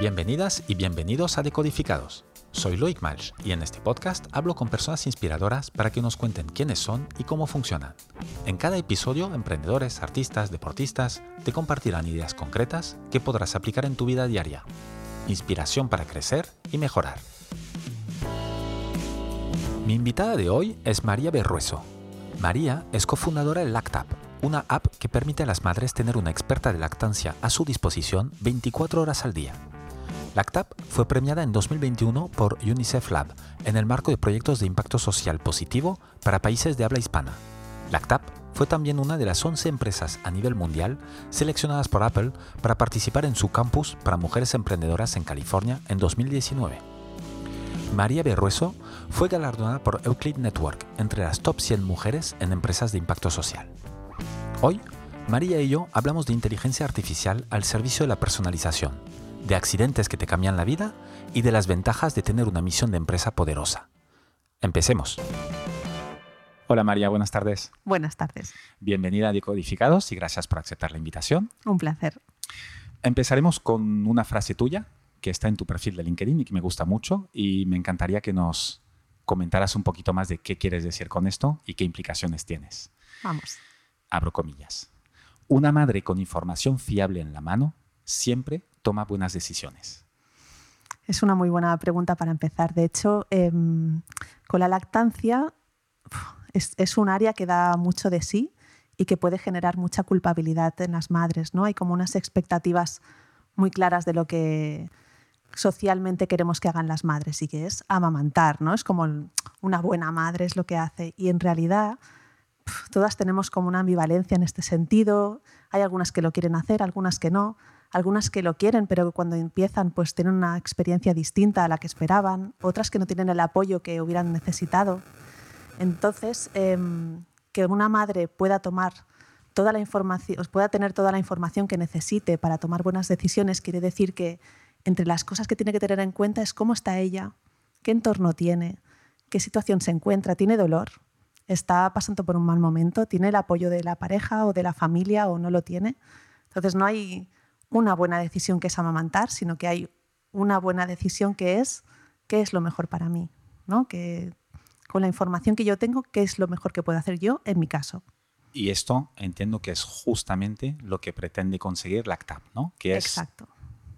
Bienvenidas y bienvenidos a Decodificados. Soy Loic Malch y en este podcast hablo con personas inspiradoras para que nos cuenten quiénes son y cómo funcionan. En cada episodio, emprendedores, artistas, deportistas te compartirán ideas concretas que podrás aplicar en tu vida diaria. Inspiración para crecer y mejorar. Mi invitada de hoy es María Berrueso. María es cofundadora de Lactap, una app que permite a las madres tener una experta de lactancia a su disposición 24 horas al día. Lactap fue premiada en 2021 por UNICEF Lab en el marco de proyectos de impacto social positivo para países de habla hispana. Lactap fue también una de las 11 empresas a nivel mundial seleccionadas por Apple para participar en su campus para mujeres emprendedoras en California en 2019. María Berrueso fue galardonada por Euclid Network entre las top 100 mujeres en empresas de impacto social. Hoy, María y yo hablamos de inteligencia artificial al servicio de la personalización, de accidentes que te cambian la vida y de las ventajas de tener una misión de empresa poderosa. Empecemos. Hola María, buenas tardes. Buenas tardes. Bienvenida a Decodificados y gracias por aceptar la invitación. Un placer. Empezaremos con una frase tuya que está en tu perfil de LinkedIn y que me gusta mucho y me encantaría que nos comentaras un poquito más de qué quieres decir con esto y qué implicaciones tienes. Vamos. Abro comillas. Una madre con información fiable en la mano siempre toma buenas decisiones. Es una muy buena pregunta para empezar. De hecho, em, con la lactancia es, es, un área que da mucho de sí y que puede generar mucha culpabilidad en las madres. ¿no? Hay como unas expectativas muy claras de lo que socialmente queremos que hagan las madres y que es amamantar, ¿no? Es como una buena madre es lo que hace y en realidad todas tenemos como una ambivalencia en este sentido. Hay algunas que lo quieren hacer, algunas que no, algunas que lo quieren, pero cuando empiezan pues tienen una experiencia distinta a la que esperaban, otras que no tienen el apoyo que hubieran necesitado. Entonces, em, que una madre pueda tomar toda la información, pueda tener toda la información que necesite para tomar buenas decisiones, quiere decir que entre las cosas que tiene que tener en cuenta es cómo está ella, qué entorno tiene, qué situación se encuentra, tiene dolor, está pasando por un mal momento, tiene el apoyo de la pareja o de la familia o no lo tiene. Entonces no hay una buena decisión que es amamantar, sino que hay una buena decisión que es qué es lo mejor para mí, ¿no? Que con la información que yo tengo, qué es lo mejor que puedo hacer yo en mi caso. Y esto entiendo que es justamente lo que pretende conseguir Lactap, ¿no? Que es Exacto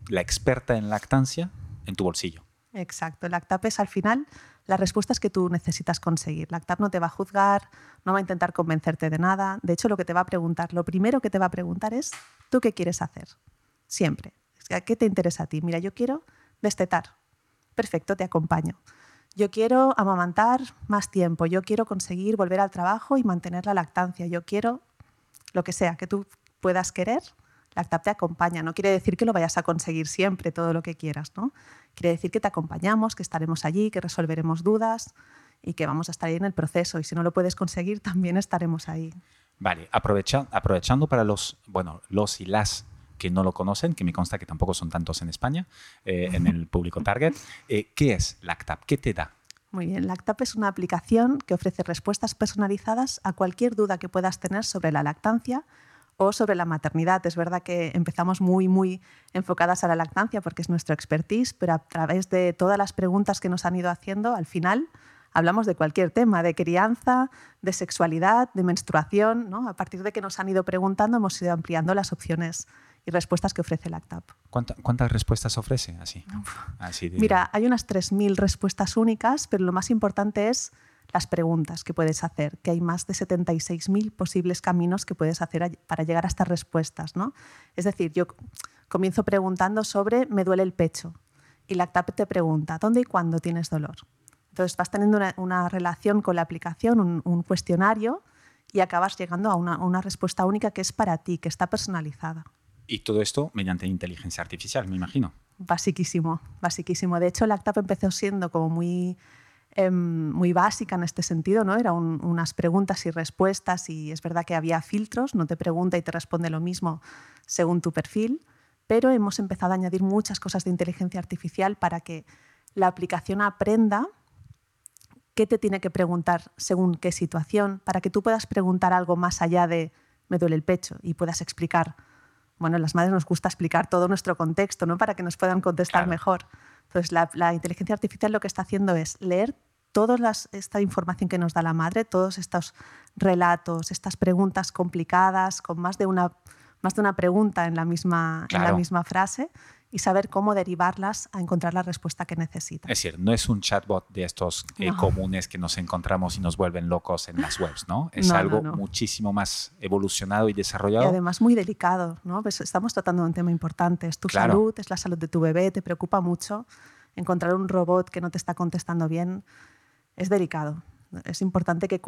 la experta en lactancia en tu bolsillo. Exacto. Lactap es al final las respuestas que tú necesitas conseguir. Lactap no te va a juzgar, no va a intentar convencerte de nada. De hecho, lo que te va a preguntar, lo primero que te va a preguntar es, ¿tú qué quieres hacer? Siempre. ¿Qué te interesa a ti? Mira, yo quiero destetar. Perfecto, te acompaño. Yo quiero amamantar más tiempo. Yo quiero conseguir volver al trabajo y mantener la lactancia. Yo quiero lo que sea que tú puedas querer Lactap te acompaña. No quiere decir que lo vayas a conseguir siempre, todo lo que quieras, ¿no? Quiere decir que te acompañamos, que estaremos allí, que resolveremos dudas y que vamos a estar ahí en el proceso. Y si no lo puedes conseguir, también estaremos ahí. Vale, Aprovecha, aprovechando para los, bueno, los y las que no lo conocen, que me consta que tampoco son tantos en España, eh, en el público target, eh, ¿qué es Lactap? ¿Qué te da? Muy bien, Lactap es una aplicación que ofrece respuestas personalizadas a cualquier duda que puedas tener sobre la lactancia o sobre la maternidad. Es verdad que empezamos muy, muy enfocadas a la lactancia porque es nuestro expertise, pero a través de todas las preguntas que nos han ido haciendo, al final hablamos de cualquier tema, de crianza, de sexualidad, de menstruación. ¿no? A partir de que nos han ido preguntando, hemos ido ampliando las opciones y respuestas que ofrece Lactap. ¿Cuántas respuestas ofrece? Así, Así Mira, hay unas 3.000 respuestas únicas, pero lo más importante es las preguntas que puedes hacer, que hay más de 76.000 posibles caminos que puedes hacer para llegar a estas respuestas. ¿no? Es decir, yo comienzo preguntando sobre me duele el pecho y la TAP te pregunta dónde y cuándo tienes dolor. Entonces vas teniendo una, relación con la aplicación, un, cuestionario y acabas llegando a una, una respuesta única que es para ti, que está personalizada. Y todo esto mediante inteligencia artificial, me imagino. Basiquísimo, basiquísimo. De hecho, la TAP empezó siendo como muy Em, muy básica en este sentido, ¿no? Eran unas preguntas y respuestas y es verdad que había filtros, no te pregunta y te responde lo mismo según tu perfil, pero hemos empezado a añadir muchas cosas de inteligencia artificial para que la aplicación aprenda qué te tiene que preguntar según qué situación, para que tú puedas preguntar algo más allá de me duele el pecho y puedas explicar bueno, las madres nos gusta explicar todo nuestro contexto, ¿no? Para que nos puedan contestar mejor. Entonces, la, la, inteligencia artificial lo que está haciendo es leer toda esta información que nos da la madre, todos estos relatos, estas preguntas complicadas, con más de una, más de una pregunta en la misma, en la misma frase, y saber cómo derivarlas a encontrar la respuesta que necesita. Es decir, no es un chatbot de estos eh, comunes que nos encontramos y nos vuelven locos en las webs, ¿no? Es algo muchísimo más evolucionado y desarrollado. Y además muy delicado, ¿no? Pues estamos tratando de un tema importante, es tu salud, es la salud de tu bebé, te preocupa mucho. Encontrar un robot que no te está contestando bien es delicado. Es importante que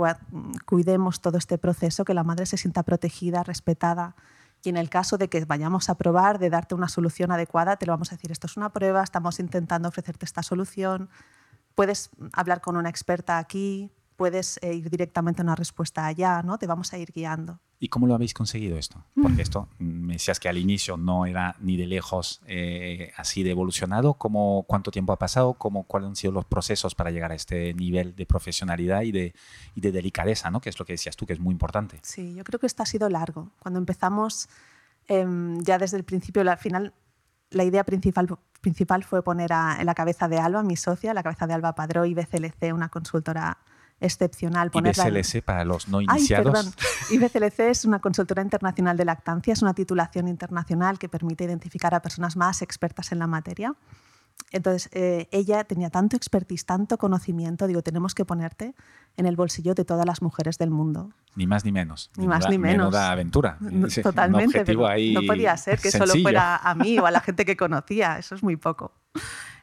cuidemos todo este proceso, que la madre se sienta protegida, respetada, y en el caso de que vayamos a probar, de darte una solución adecuada, te lo vamos a decir, esto es una prueba, estamos intentando ofrecerte esta solución, puedes hablar con una experta aquí, puedes eh, ir directamente a una respuesta allá, ¿no? Te vamos a ir guiando. ¿Y cómo lo habéis conseguido esto? Porque esto mm, me decías que al inicio no era ni de lejos eh, así de evolucionado. ¿Cómo, ¿Cuánto tiempo ha pasado? ¿Cómo, ¿Cuáles han sido los procesos para llegar a este nivel de profesionalidad y de, y de delicadeza, ¿no? que es lo que decías tú, que es muy importante? Sí, yo creo que esto ha sido largo. Cuando empezamos, em, ya desde el principio, al final, la idea principal, principal fue poner en la cabeza de Alba, mi socia, la cabeza de Alba Padró y BCLC, una consultora excepcional. IBCLC para los no iniciados. Ay, IBCLC es una consultora internacional de lactancia, es una titulación internacional que permite identificar a personas más expertas en la materia. Entonces, eh, ella tenía tanto expertise, tanto conocimiento, digo, tenemos que ponerte en el bolsillo de todas las mujeres del mundo. Ni más ni menos. Ni más ni menos. Menuda aventura. Totalmente. no podía ser que solo fuera a mí o a la gente que conocía, eso es muy poco.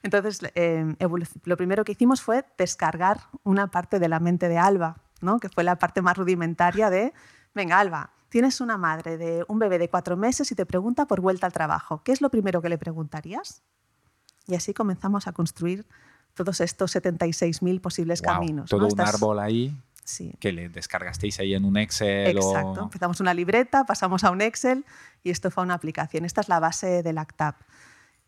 Entonces, em, lo primero que hicimos fue descargar una parte de la mente de Alba, ¿no? que fue la parte más rudimentaria de, venga, Alba, tienes una madre de un bebé de cuatro meses y te pregunta por vuelta al trabajo. ¿Qué es lo primero que le preguntarías? Y así comenzamos a construir todos estos 76.000 posibles caminos. Todo un árbol ahí sí. que le descargasteis ahí en un Excel. Exacto. Empezamos una libreta, pasamos a un Excel y esto fue una aplicación. Esta es la base del ACTAP.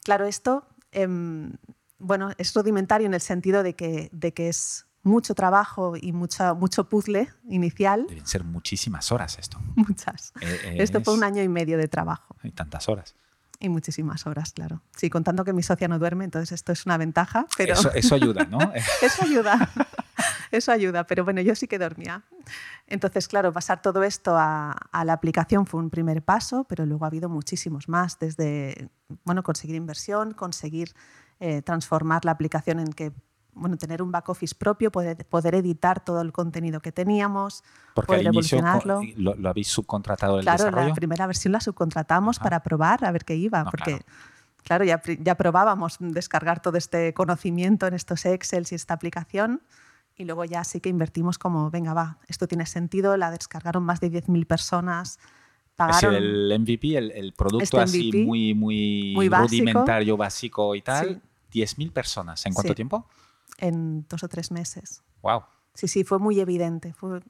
Claro, esto Em, bueno, es rudimentario en el sentido de que, de que es mucho trabajo y mucho, mucho puzzle inicial. Deben ser muchísimas horas esto. Muchas. Eh, esto fue un año y medio de trabajo. Y tantas horas. Y muchísimas horas, claro. Sí, contando que mi socia no duerme, entonces esto es una ventaja. Pero... Eso, eso ayuda, ¿no? eso ayuda. Eso ayuda, pero bueno, yo sí que dormía. Entonces, claro, pasar todo esto a, a, la aplicación fue un primer paso, pero luego ha habido muchísimos más, desde bueno, conseguir inversión, conseguir eh, transformar la aplicación en que bueno, tener un back office propio, poder, poder editar todo el contenido que teníamos, Porque poder al inicio lo, lo, habéis subcontratado el claro, desarrollo. la primera versión la subcontratamos para probar a ver qué iba, porque claro, ya, ya probábamos descargar todo este conocimiento en estos Excel y esta aplicación y luego ya sí que invertimos como, venga, va, esto tiene sentido, la descargaron más de 10.000 personas. Pagaron es el MVP, el, producto este así muy, muy, rudimentario, básico y tal. 10.000 personas. ¿En cuánto tiempo? En dos o tres meses. Wow. Sí, sí, fue muy evidente. Fue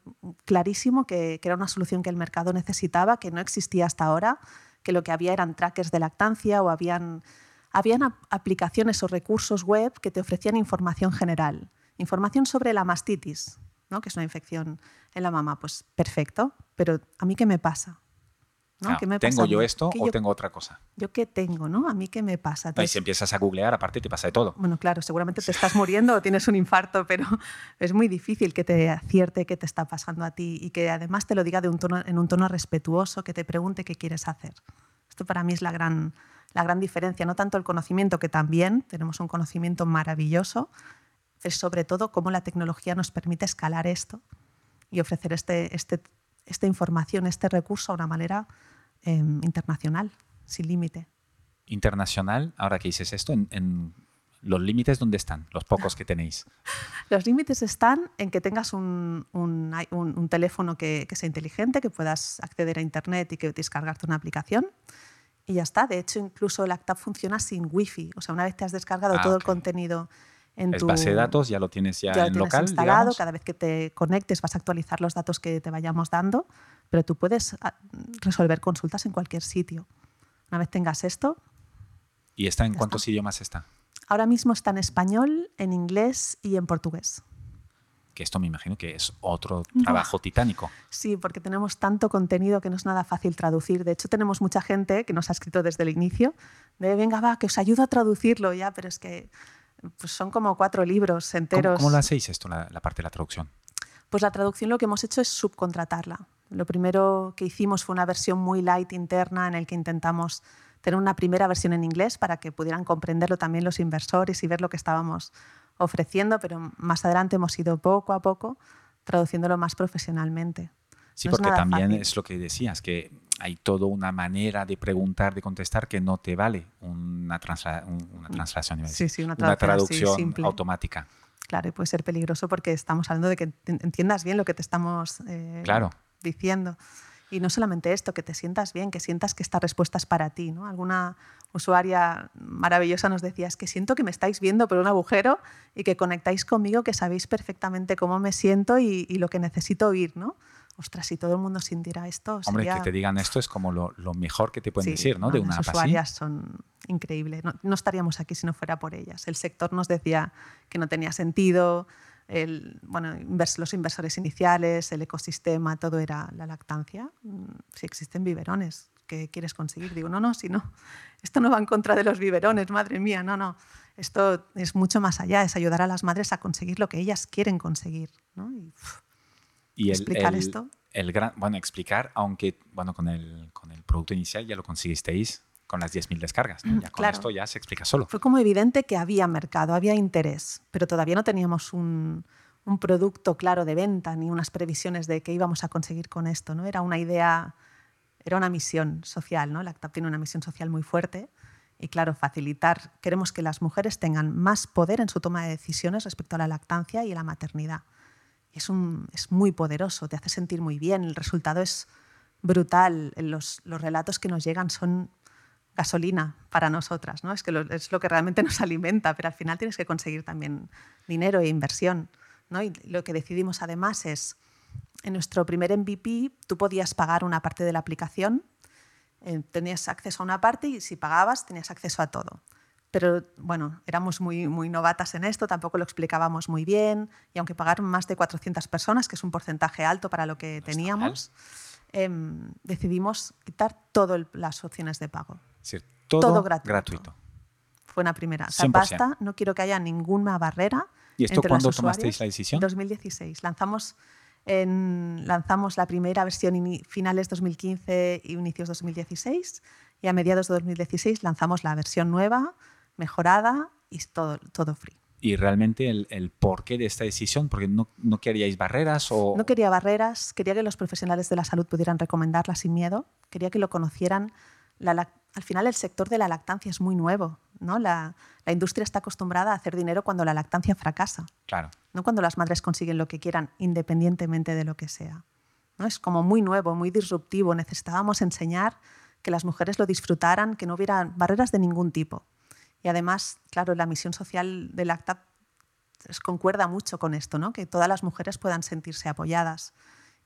clarísimo que, que, era una solución que el mercado necesitaba, que no existía hasta ahora, que lo que había eran trackers de lactancia o habían, habían aplicaciones o recursos web que te ofrecían información general Información sobre la mastitis, ¿no? que es una infección en la mama. Pues perfecto, pero ¿a mí qué me pasa? ¿No? ¿Qué me ¿Tengo yo esto o tengo otra cosa? ¿Yo qué tengo? ¿no? ¿A mí qué me pasa? y si empiezas a googlear, aparte te pasa de todo. Bueno, claro, seguramente te estás muriendo o tienes un infarto, pero es muy difícil que te acierte qué te está pasando a ti y que además te lo diga de un tono, en un tono respetuoso, que te pregunte qué quieres hacer. Esto para mí es la gran, la gran diferencia, no tanto el conocimiento, que también tenemos un conocimiento maravilloso, es sobre todo cómo la tecnología nos permite escalar esto y ofrecer este, este, esta información, este recurso a una manera em, internacional, sin límite. Internacional, ahora que dices esto, en, los límites dónde están, los pocos que tenéis. Los límites están en que tengas un, un, un, teléfono que, que, sea inteligente, que puedas acceder a Internet y que descargarte una aplicación. Y ya está. De hecho, incluso el ACTAP funciona sin Wi-Fi. O sea, una vez te has descargado ah, todo el contenido en es base de datos, ya lo tienes ya, ya en local. instalado, cada vez que te conectes vas a actualizar los datos que te vayamos dando, pero tú puedes ah, resolver consultas en cualquier sitio. Una vez tengas esto. ¿Y está en cuántos idiomas está? Ahora mismo está en español, en inglés y en portugués. que esto me imagino que es otro trabajo titánico. Sí, porque tenemos tanto contenido que no es nada fácil traducir. De hecho, tenemos mucha gente que nos ha escrito desde el inicio de, venga, va, que os ayudo a traducirlo ya, pero es que pues son como cuatro libros enteros. ¿Cómo, lo hacéis esto, la, la parte de la traducción? Pues la traducción lo que hemos hecho es subcontratarla. Lo primero que hicimos fue una versión muy light interna en el que intentamos tener una primera versión en inglés para que pudieran comprenderlo también los inversores y ver lo que estábamos ofreciendo, pero más adelante hemos ido poco a poco traduciéndolo más profesionalmente. Sí, porque también es lo que decías, que hay toda una manera de preguntar, de contestar que no te vale una, una translación, sí, sí, una, traducción automática. Claro, y puede ser peligroso porque estamos hablando de que entiendas bien lo que te estamos eh, diciendo. Y no solamente esto, que te sientas bien, que sientas que esta respuesta es para ti. ¿no? Alguna usuaria maravillosa nos decía, es que siento que me estáis viendo por un agujero y que conectáis conmigo, que sabéis perfectamente cómo me siento y, lo que necesito oír. ¿no? Ostras, si todo el mundo sintiera esto. Hombre, que te digan esto es como lo, mejor que te pueden decir, ¿no? de una las usuarias son increíbles. No, no, estaríamos aquí si no fuera por ellas. El sector nos decía que no tenía sentido, el, bueno, los inversores iniciales, el ecosistema, todo era la lactancia. Mm, si existen biberones, ¿qué quieres conseguir? Digo, no, no, si no, esto no va en contra de los biberones, madre mía, no, no. Esto es mucho más allá, es ayudar a las madres a conseguir lo que ellas quieren conseguir. ¿no? Y, explicar esto. El gran, bueno, explicar, aunque bueno, con el, con el producto inicial ya lo conseguisteis con las 10.000 descargas. Ya con esto ya se explica solo. Fue como evidente que había mercado, había interés, pero todavía no teníamos un, un producto claro de venta ni unas previsiones de qué íbamos a conseguir con esto. ¿no? Era una idea, era una misión social. ¿no? Lactap tiene una misión social muy fuerte y claro, facilitar, queremos que las mujeres tengan más poder en su toma de decisiones respecto a la lactancia y a la maternidad. Es, un, es muy poderoso, te hace sentir muy bien, el resultado es brutal, los, los relatos que nos llegan son gasolina para nosotras, ¿no? Es que es lo que realmente nos alimenta, pero al final tienes que conseguir también dinero e inversión, ¿no? Y lo que decidimos además es, en nuestro primer MVP tú podías pagar una parte de la aplicación, eh, tenías acceso a una parte y si pagabas tenías acceso a todo. Pero bueno, éramos muy, muy novatas en esto, tampoco lo explicábamos muy bien y aunque pagaron más de 400 personas, que es un porcentaje alto para lo que teníamos, em, decidimos quitar todas las opciones de pago todo, gratuito. Fue una primera. O basta, no quiero que haya ninguna barrera. ¿Y esto cuándo tomasteis la decisión? 2016. Lanzamos, en, lanzamos la primera versión finales 2015 y inicios 2016 y a mediados de 2016 lanzamos la versión nueva, mejorada y todo, todo free. ¿Y realmente el, el porqué de esta decisión? ¿Porque no, no, queríais barreras? O... No quería barreras, quería que los profesionales de la salud pudieran recomendarla sin miedo, quería que lo conocieran. La, al final el sector de la lactancia es muy nuevo. ¿no? La, industria está acostumbrada a hacer dinero cuando la lactancia fracasa. Claro. No cuando las madres consiguen lo que quieran, independientemente de lo que sea. ¿no? Es como muy nuevo, muy disruptivo. Necesitábamos enseñar que las mujeres lo disfrutaran, que no hubiera barreras de ningún tipo. Y además, claro, la misión social de Lactap concuerda mucho con esto, ¿no? que todas las mujeres puedan sentirse apoyadas.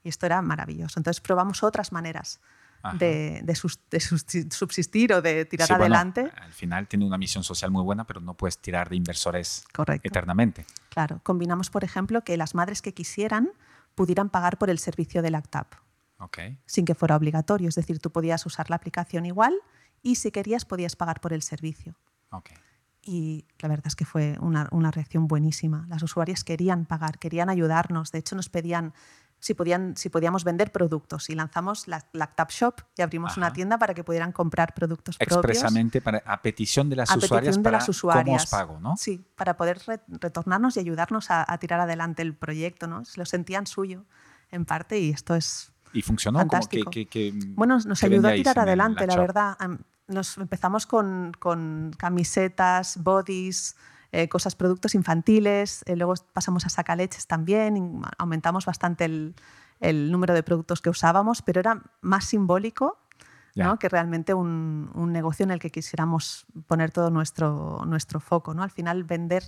Y esto era maravilloso. Entonces probamos otras maneras de, subsistir o de tirar adelante. al final tiene una misión social muy buena, pero no puedes tirar de inversores eternamente. Claro, combinamos, por ejemplo, que las madres que quisieran pudieran pagar por el servicio de LACTAP, okay. sin que fuera obligatorio. Es decir, tú podías usar la aplicación igual y si querías podías pagar por el servicio. Okay. Y la verdad es que fue una, una, reacción buenísima. Las usuarias querían pagar, querían ayudarnos. De hecho, nos pedían si, podían, si podíamos vender productos y lanzamos la Lactap Shop y abrimos una tienda para que pudieran comprar productos Expresamente propios. a petición de las usuarias para las usuarias. cómo pago, ¿no? Sí, para poder retornarnos y ayudarnos a, tirar adelante el proyecto, ¿no? Se lo sentían suyo en parte y esto es ¿Y funcionó? Fantástico. bueno, nos ayudó a tirar adelante, la verdad. Nos empezamos con, con camisetas, bodies, eh, cosas, productos infantiles, eh, luego pasamos a sacaleches también, aumentamos bastante el, el, número de productos que usábamos, pero era más simbólico ¿no? que realmente un, un, negocio en el que quisiéramos poner todo nuestro, nuestro foco. ¿no? Al final, vender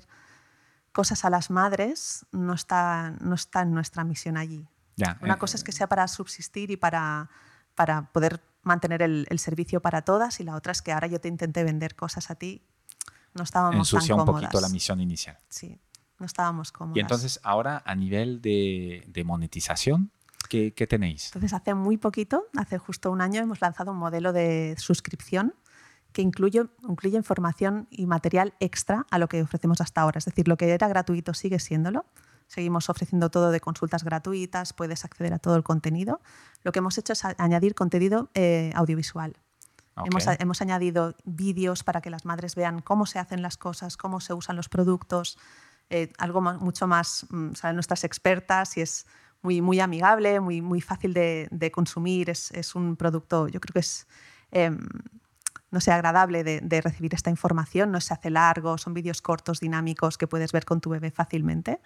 cosas a las madres no está, no está en nuestra misión allí. Una eh, cosa es que sea para subsistir y para, para poder mantener el, el, servicio para todas y la otra es que ahora yo te intenté vender cosas a ti no estábamos Ensucia tan un poquito la misión inicial. Sí. no estábamos cómodas. Y entonces ahora a nivel de, de monetización, ¿qué, ¿qué, tenéis? Entonces hace muy poquito, hace justo un año, hemos lanzado un modelo de suscripción que incluye, incluye información y material extra a lo que ofrecemos hasta ahora. Es decir, lo que era gratuito sigue siéndolo. Seguimos ofreciendo todo de consultas gratuitas, puedes acceder a todo el contenido. Lo que hemos hecho es añadir contenido eh, audiovisual. Okay. Hemos, hemos, añadido vídeos para que las madres vean cómo se hacen las cosas, cómo se usan los productos, eh, algo más, mucho más, mm, saben nuestras expertas y es muy, muy amigable, muy, muy fácil de, de consumir. Es, es, un producto, yo creo que es... Eh, no sea agradable de, de, recibir esta información, no se hace largo, son vídeos cortos, dinámicos que puedes ver con tu bebé fácilmente.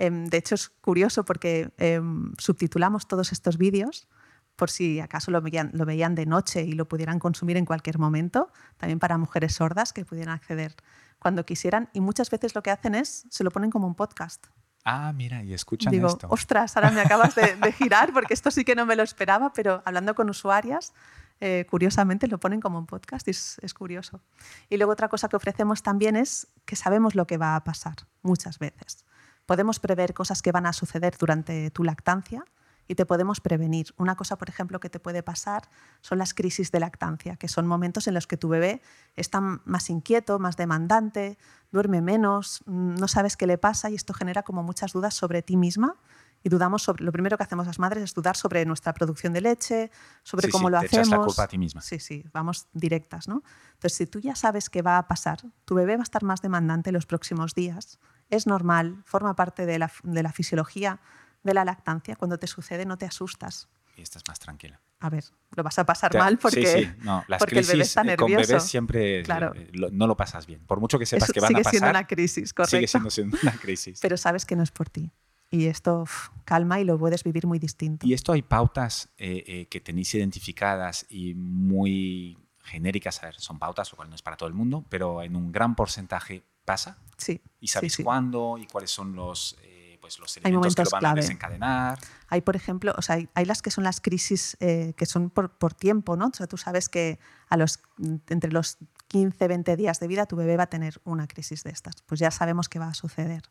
Eh, de hecho, es curioso porque eh, subtitulamos todos estos vídeos por si acaso lo veían, lo veían de noche y lo pudieran consumir en cualquier momento, también para mujeres sordas que pudieran acceder cuando quisieran. Y muchas veces lo que hacen es, se lo ponen como un podcast. Ah, mira, y escuchan Digo, esto. ostras, ahora me acabas de, de, girar porque esto sí que no me lo esperaba, pero hablando con usuarias, eh, curiosamente lo ponen como un podcast y es, es, curioso. Y luego otra cosa que ofrecemos también es que sabemos lo que va a pasar muchas veces. Podemos prever cosas que van a suceder durante tu lactancia y te podemos prevenir. Una cosa, por ejemplo, que te puede pasar son las crisis de lactancia, que son momentos en los que tu bebé está más inquieto, más demandante, duerme menos, no sabes qué le pasa y esto genera como muchas dudas sobre ti misma y dudamos sobre lo primero que hacemos las madres es dudar sobre nuestra producción de leche, sobre sí, cómo sí, lo te hacemos. Echas la culpa a ti misma. Sí, sí, vamos directas, ¿no? Entonces, si tú ya sabes qué va a pasar, tu bebé va a estar más demandante los próximos días. Es normal, forma parte de la, de la fisiología de la lactancia. Cuando te sucede, no te asustas. Y estás más tranquila. A ver, lo vas a pasar mal porque, sí, sí. No, las porque crisis el bebé está nervioso. con bebés siempre claro. lo, no lo pasas bien. Por mucho que sepas Eso que van sigue a pasar. siendo una crisis, correcto. Sigue siendo, siendo una crisis. Pero sabes que no es por ti. Y esto uf, calma y lo puedes vivir muy distinto. ¿Y esto hay pautas eh, eh, que tenéis identificadas y muy genéricas? A ver, son pautas, lo cual no es para todo el mundo, pero en un gran porcentaje pasa. Sí. ¿Y sabéis sí, sí. cuándo y cuáles son los, eh, pues los elementos que lo van clave. a desencadenar? Hay, por ejemplo, o sea, hay, hay las que son las crisis eh, que son por, por, tiempo, ¿no? O sea, tú sabes que a los, entre los 15, 20 días de vida tu bebé va a tener una crisis de estas. Pues ya sabemos que va a suceder.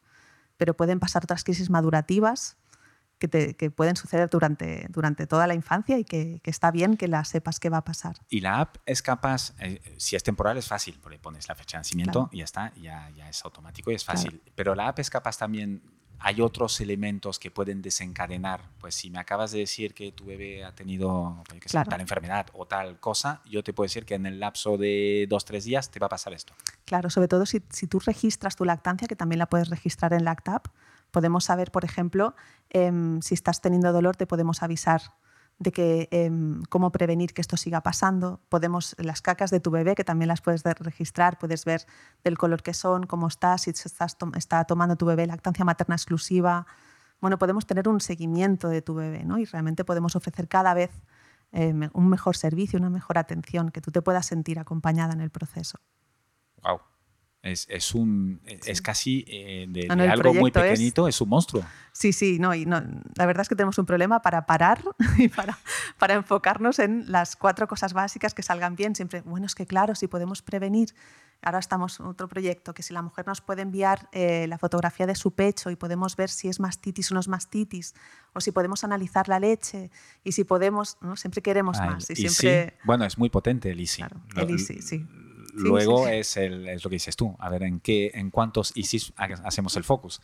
Pero pueden pasar otras crisis madurativas que, te, que pueden suceder durante, durante toda la infancia y que, que, está bien que las sepas que va a pasar. Y la app es capaz, eh, si es temporal es fácil, porque pones la fecha de nacimiento Claro. y ya está, ya, ya es automático y es fácil. Claro. Pero la app es capaz también, hay otros elementos que pueden desencadenar. Pues si me acabas de decir que tu bebé ha tenido pues, que Claro. tal enfermedad o tal cosa, yo te puedo decir que en el lapso de dos, tres días te va a pasar esto. Claro, sobre todo si, si tú registras tu lactancia, que también la puedes registrar en LactApp, podemos saber, por ejemplo, eh, si estás teniendo dolor, te podemos avisar de que, eh, cómo prevenir que esto siga pasando. Podemos, las cacas de tu bebé, que también las puedes registrar, puedes ver del color que son, cómo está, si estás, está tomando tu bebé lactancia materna exclusiva. Bueno, podemos tener un seguimiento de tu bebé ¿no? y realmente podemos ofrecer cada vez eh, un mejor servicio, una mejor atención, que tú te puedas sentir acompañada en el proceso. Wow. Es, es, un, sí. es casi eh, de, no, de algo muy pequeñito, es, es, un monstruo. Sí, sí, no, y no, la verdad es que tenemos un problema para parar y para, para enfocarnos en las cuatro cosas básicas que salgan bien. Siempre, bueno, es que claro, si podemos prevenir. Ahora estamos en otro proyecto, que si la mujer nos puede enviar eh, la fotografía de su pecho y podemos ver si es mastitis o no es mastitis, o si podemos analizar la leche, y si podemos, ¿no? siempre queremos Ay, más. Y, y siempre... sí, bueno, es muy potente el ISI. Claro, el ISI, sí. Luego sí, sí. Es, el, es, lo que dices tú, a ver en, qué, en cuántos ISIS hacemos el focus.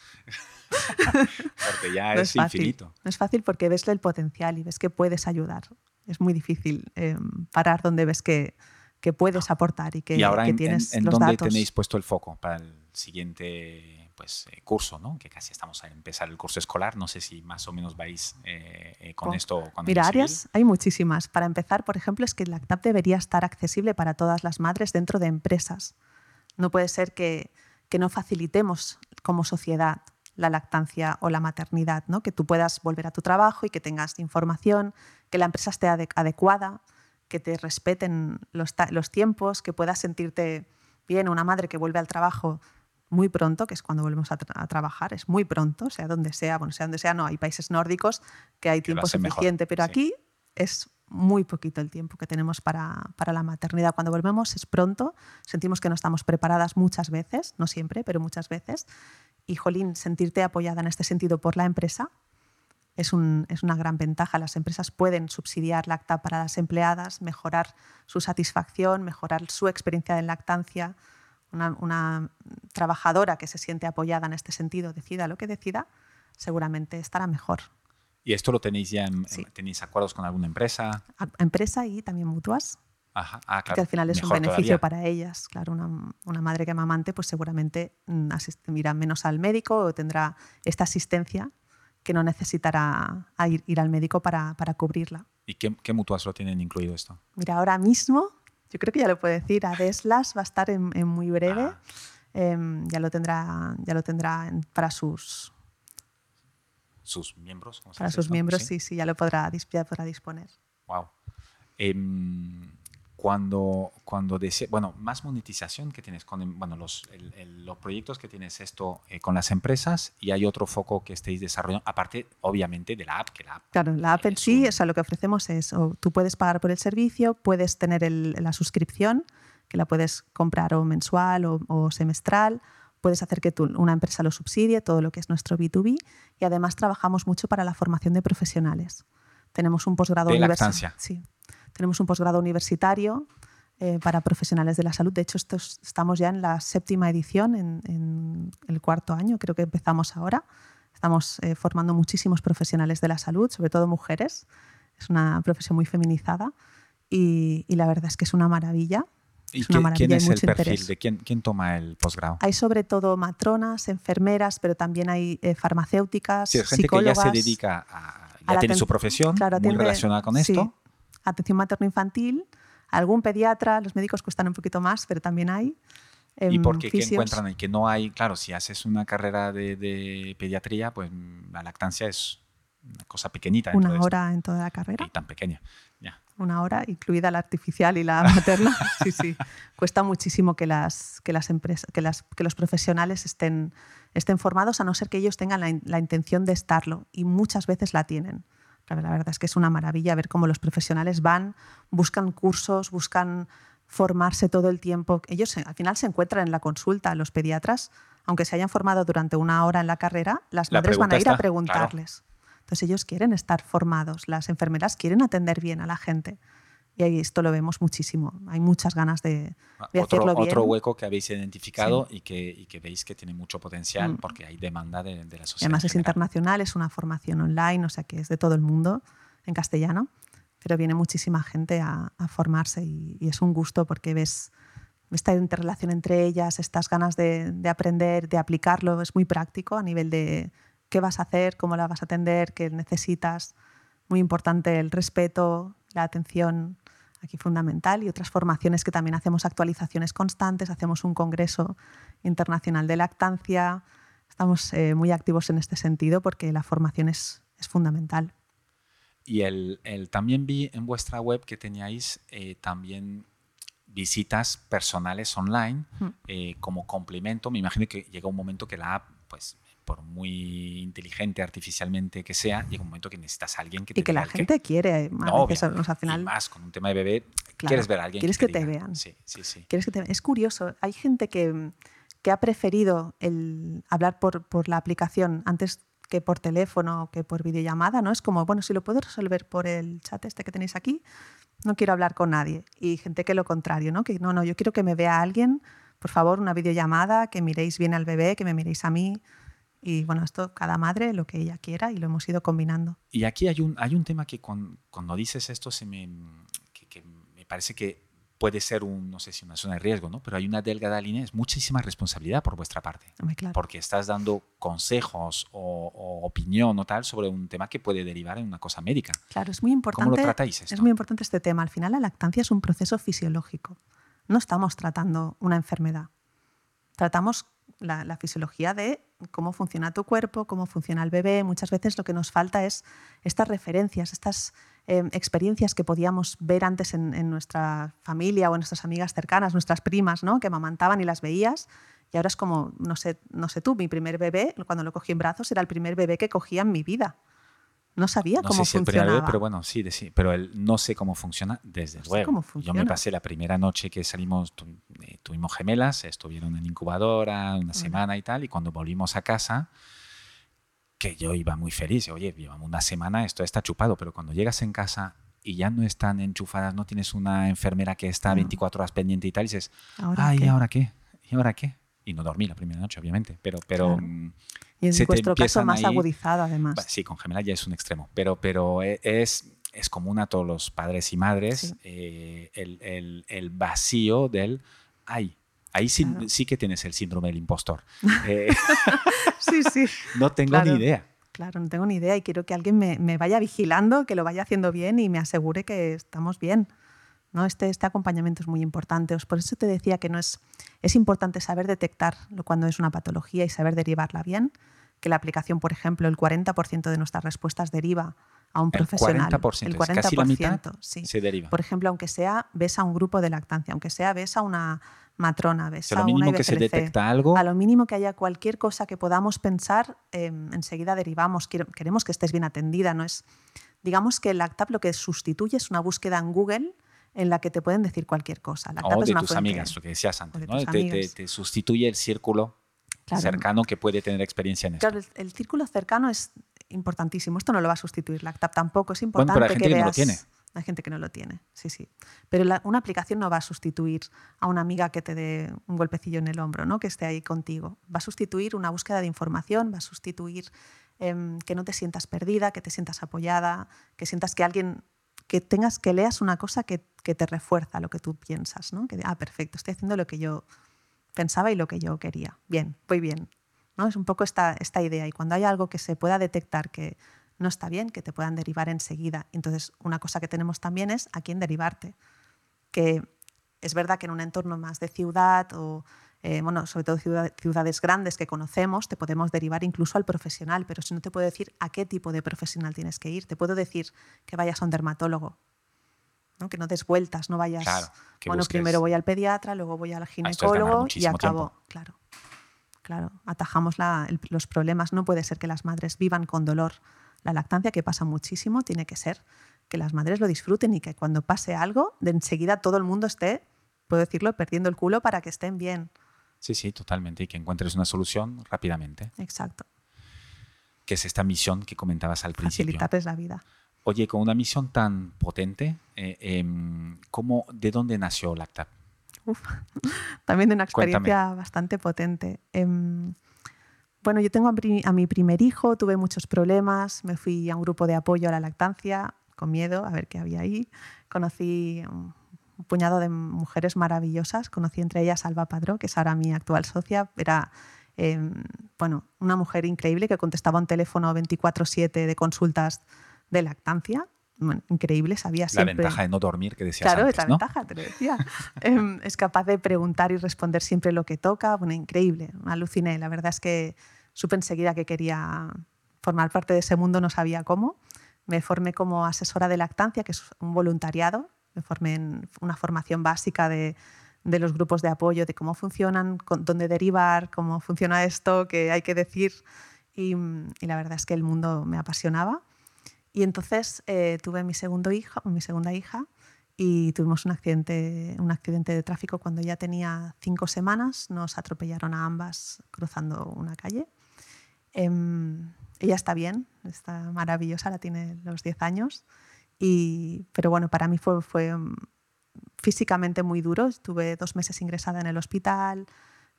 porque ya no es, es infinito. No es fácil porque ves el potencial y ves que puedes ayudar. Es muy difícil eh, parar donde ves que, que puedes aportar y que, y ahora que en, tienes en, en los dónde datos. tenéis puesto el foco para el siguiente pues, eh, curso, ¿no? que casi estamos a empezar el curso escolar. No sé si más o menos vais eh, con oh. esto. Con Mira, áreas hay muchísimas. Para empezar, por ejemplo, es que LACTAP debería estar accesible para todas las madres dentro de empresas. No puede ser que, que no facilitemos como sociedad la lactancia o la maternidad, ¿no? que tú puedas volver a tu trabajo y que tengas información, que la empresa esté adecuada, que te respeten los, los tiempos, que puedas sentirte bien. Una madre que vuelve al trabajo muy pronto, que es cuando volvemos a, tra a, trabajar, es muy pronto, sea donde sea, bueno, sea donde sea, no, hay países nórdicos que hay que tiempo suficiente, mejor. pero sí. aquí es muy poquito el tiempo que tenemos para, para, la maternidad. Cuando volvemos es pronto, sentimos que no estamos preparadas muchas veces, no siempre, pero muchas veces, y, jolín, sentirte apoyada en este sentido por la empresa es, una gran ventaja. Las empresas pueden subsidiar lacta para las empleadas, mejorar su satisfacción, mejorar su experiencia de lactancia. Una, trabajadora que se siente apoyada en este sentido, decida lo que decida, seguramente estará mejor. ¿Y esto lo tenéis ya, tenéis acuerdos con alguna empresa? empresa y también mutuas. Ajá. Ah, que al final es un beneficio para ellas. Claro, una, madre que mamante pues seguramente mm, irá menos al médico o tendrá esta asistencia que no necesitará ir, al médico para, cubrirla. ¿Y qué, mutuas lo tienen incluido esto? Mira, ahora mismo, yo creo que ya lo puedo decir, Adeslas va a estar en, muy breve. Ah. Em, ya lo tendrá, ya lo tendrá para sus... ¿Sus miembros? para sus miembros, ¿Sí? sí, ya lo podrá, podrá disponer. Wow cuando, cuando bueno, más monetización que tienes con bueno, los, los proyectos que tienes esto eh, con las empresas y hay otro foco que estéis desarrollando, aparte obviamente de la app. Que la app claro, la app en sí, o sea, lo que ofrecemos es, o tú puedes pagar por el servicio, puedes tener la suscripción, que la puedes comprar o mensual o, semestral, puedes hacer que una empresa lo subsidie, todo lo que es nuestro B2B, y además trabajamos mucho para la formación de profesionales. Tenemos un posgrado universitario. Sí, tenemos un posgrado universitario eh, para profesionales de la salud. De hecho, estamos ya en la séptima edición, en, el cuarto año, creo que empezamos ahora. Estamos eh, formando muchísimos profesionales de la salud, sobre todo mujeres. Es una profesión muy feminizada y, la verdad es que es una maravilla. ¿Y quién es el perfil de quién, quién, toma el posgrado? Hay sobre todo matronas, enfermeras, pero también hay eh, farmacéuticas, sí, gente que ya se dedica a, ya tiene su profesión muy relacionada con esto atención materno-infantil, algún pediatra, los médicos cuestan un poquito más, pero también hay. ¿Y por qué, encuentran ahí? Que no hay, claro, si haces una carrera de, pediatría, pues la lactancia es una cosa pequeñita. Una hora en toda la carrera. Y tan pequeña, ya. Una hora, incluida la artificial y la materna. sí, sí. Cuesta muchísimo que, las, que, las empresas, que, las, que los profesionales estén, estén formados, a no ser que ellos tengan la, la intención de estarlo. Y muchas veces la tienen. La verdad es que es una maravilla ver cómo los profesionales van, buscan cursos, buscan formarse todo el tiempo. Ellos al final se encuentran en la consulta, los pediatras, aunque se hayan formado durante una hora en la carrera, las madres van a ir a preguntarles. Entonces ellos quieren estar formados, las enfermeras quieren atender bien a la gente. Y ahí esto lo vemos muchísimo. Hay muchas ganas de, ah, hacerlo bien. Otro hueco que habéis identificado y, que, que, veis que tiene mucho potencial mm. porque hay demanda de, la sociedad. además es internacional, es una formación online, o sea que es de todo el mundo en castellano, pero viene muchísima gente a, formarse y, es un gusto porque ves esta interrelación entre ellas, estas ganas de, de aprender, de aplicarlo, es muy práctico a nivel de qué vas a hacer, cómo la vas a atender, qué necesitas. Muy importante el respeto, la atención aquí fundamental, y otras formaciones que también hacemos actualizaciones constantes, hacemos un congreso internacional de lactancia, estamos eh, muy activos en este sentido porque la formación es, es fundamental. Y el, el, también vi en vuestra web que teníais eh, también visitas personales online eh, como complemento. Me imagino que llega un momento que la app pues por muy inteligente artificialmente que sea, llega un momento que necesitas a alguien que te Y que la gente quiere. No, al final, y más con un tema de bebé, quieres ver a alguien. Quieres que, te vean. Sí, sí, sí. ¿Quieres que te Es curioso, hay gente que, que ha preferido el hablar por, por, la aplicación antes que por teléfono o que por videollamada, ¿no? Es como, bueno, si lo puedo resolver por el chat este que tenéis aquí, no quiero hablar con nadie. Y gente que lo contrario, ¿no? Que no, no, yo quiero que me vea alguien, por favor, una videollamada, que miréis bien al bebé, que me miréis a mí. Y bueno, esto cada madre lo que ella quiera y lo hemos ido combinando. Y aquí hay un, hay un tema que cuando, dices esto se me, que, me parece que puede ser un, no sé si una zona de riesgo, ¿no? Pero hay una delgada línea, es muchísima responsabilidad por vuestra parte. Porque estás dando consejos o, opinión o tal sobre un tema que puede derivar en una cosa médica. Claro, es muy importante. ¿Cómo lo tratáis esto? Es muy importante este tema. Al final la lactancia es un proceso fisiológico. No estamos tratando una enfermedad. Tratamos la, fisiología de cómo funciona tu cuerpo, cómo funciona el bebé. Muchas veces lo que nos falta es estas referencias, estas em, experiencias que podíamos ver antes en, nuestra familia o en nuestras amigas cercanas, nuestras primas, ¿no? que mamantaban y las veías. Y ahora es como, no sé, no sé tú, mi primer bebé, cuando lo cogí en brazos, era el primer bebé que cogía en mi vida. No sabía cómo sé si funcionaba. El bebé, pero bueno, sí, pero el no sé cómo funciona desde luego. Yo me pasé la primera noche que salimos, tuvimos gemelas, estuvieron en incubadora una semana y tal, y cuando volvimos a casa, que yo iba muy feliz, oye, llevamos una semana, esto está chupado, pero cuando llegas en casa y ya no están enchufadas, no tienes una enfermera que está 24 horas pendiente y tal, y dices, ¿Ahora ay, qué? ¿ahora qué? ¿Y ahora qué? Y no dormí la primera noche, obviamente, pero... pero mm, Y en vuestro caso más agudizado, además. Sí, con gemelas ya es un extremo, pero, pero e, es, es común a todos los padres y madres eh, el, el, el, vacío del, ay, ahí sí, sí, que tienes el síndrome del impostor. Eh, sí, sí. no tengo ni idea. Claro, no tengo ni idea y quiero que alguien me, me, vaya vigilando, que lo vaya haciendo bien y me asegure que estamos bien. ¿no? Este, este acompañamiento es muy importante. Por eso te decía que no es, es importante saber detectar cuando es una patología y saber derivarla bien, que la aplicación, por ejemplo, el 40% de nuestras respuestas deriva a un profesional. El 40%, el 40% casi la mitad sí. se deriva. Por ejemplo, aunque sea ves a un grupo de lactancia, aunque sea ves a una matrona, ves a, lo mínimo que se detecta algo. A lo mínimo que haya cualquier cosa que podamos pensar, eh, enseguida derivamos. Queremos que estés bien atendida, no es. Digamos que el LACTAP lo que sustituye es una búsqueda en Google en la que te pueden decir cualquier cosa. o de tus amigas, lo que decías antes, ¿no? te, te, sustituye el círculo cercano que puede tener experiencia en esto. Claro, el, círculo cercano es importantísimo. Esto no lo va a sustituir LACTAP tampoco. Es importante bueno, pero hay gente que, no lo tiene. Hay gente que no lo tiene, sí, sí. Pero una aplicación no va a sustituir a una amiga que te dé un golpecillo en el hombro, ¿no? que esté ahí contigo. Va a sustituir una búsqueda de información, va a sustituir em, que no te sientas perdida, que te sientas apoyada, que sientas que alguien, que tengas, que leas una cosa que, que te refuerza lo que tú piensas, ¿no? que, ah, perfecto, estoy haciendo lo que yo pensaba y lo que yo quería. Bien, voy bien. ¿No? Es un poco esta, esta idea. Y cuando hay algo que se pueda detectar que no está bien, que te puedan derivar enseguida. Entonces, una cosa que tenemos también es a quién derivarte. Que es verdad que en un entorno más de ciudad o, eh, bueno, sobre todo ciudades grandes que conocemos, te podemos derivar incluso al profesional, pero si no te puedo decir a qué tipo de profesional tienes que ir, te puedo decir que vayas a un dermatólogo, ¿no? que no des vueltas, no vayas, bueno, primero voy al pediatra, luego voy al ginecólogo y acabo, claro. Claro, atajamos los problemas. No puede ser que las madres vivan con dolor la lactancia, que pasa muchísimo, tiene que ser que las madres lo disfruten y que cuando pase algo, de enseguida todo el mundo esté, puedo decirlo, perdiendo el culo para que estén bien. Sí, sí, totalmente. Y que encuentres una solución rápidamente. Exacto. Que es esta misión que comentabas al principio. Facilitarles la vida. Oye, con una misión tan potente, eh, em, ¿cómo, ¿de dónde nació Lactap? Uf, también de una experiencia bastante potente. Em, bueno, yo tengo a mi primer hijo, tuve muchos problemas, me fui a un grupo de apoyo a la lactancia con miedo a ver qué había ahí. Conocí un puñado de mujeres maravillosas, conocí entre ellas Alba Padró, que es ahora mi actual socia, era em, bueno, una mujer increíble que contestaba un teléfono 24/7 de consultas de lactancia. Increíble, sabía siempre. La ventaja de no dormir que decías Claro, es la ventaja, te lo decía. Em, es capaz de preguntar y responder siempre lo que toca. Bueno, increíble, aluciné. La verdad es que supe enseguida que quería formar parte de ese mundo, no sabía cómo. Me formé como asesora de lactancia, que es un voluntariado. Me formé en una formación básica de, de los grupos de apoyo, de cómo funcionan, dónde derivar, cómo funciona esto, qué hay que decir. Y, y, la verdad es que el mundo me apasionaba. Y entonces eh, tuve mi, segundo hijo, mi segunda hija y tuvimos un accidente, un accidente de tráfico cuando ya tenía cinco semanas. Nos atropellaron a ambas cruzando una calle. Em, ella está bien, está maravillosa, la tiene los 10 años. Y, pero bueno, para mí fue, fue mm, físicamente muy duro. Estuve dos meses ingresada en el hospital,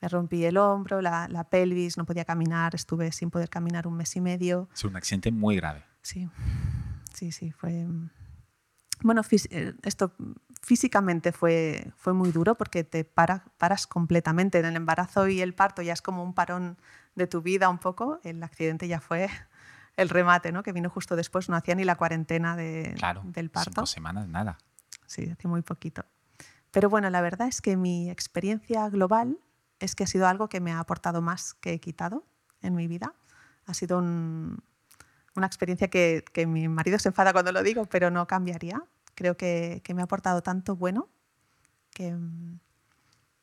me rompí el hombro, la, la, pelvis, no podía caminar, estuve sin poder caminar un mes y medio. Es un accidente muy grave. Sí, sí, sí, fue... Bueno, eh, esto físicamente fue, fue muy duro porque te para, paras completamente. En el embarazo y el parto ya es como un parón de tu vida un poco, el accidente ya fue el remate, ¿no? que vino justo después, no hacía ni la cuarentena de, del parto. Cinco semanas, nada. Sí, hacía muy poquito. Pero bueno, la verdad es que mi experiencia global es que ha sido algo que me ha aportado más que he quitado en mi vida. Ha sido una experiencia que, que, mi marido se enfada cuando lo digo, pero no cambiaría. Creo que, que me ha aportado tanto bueno que,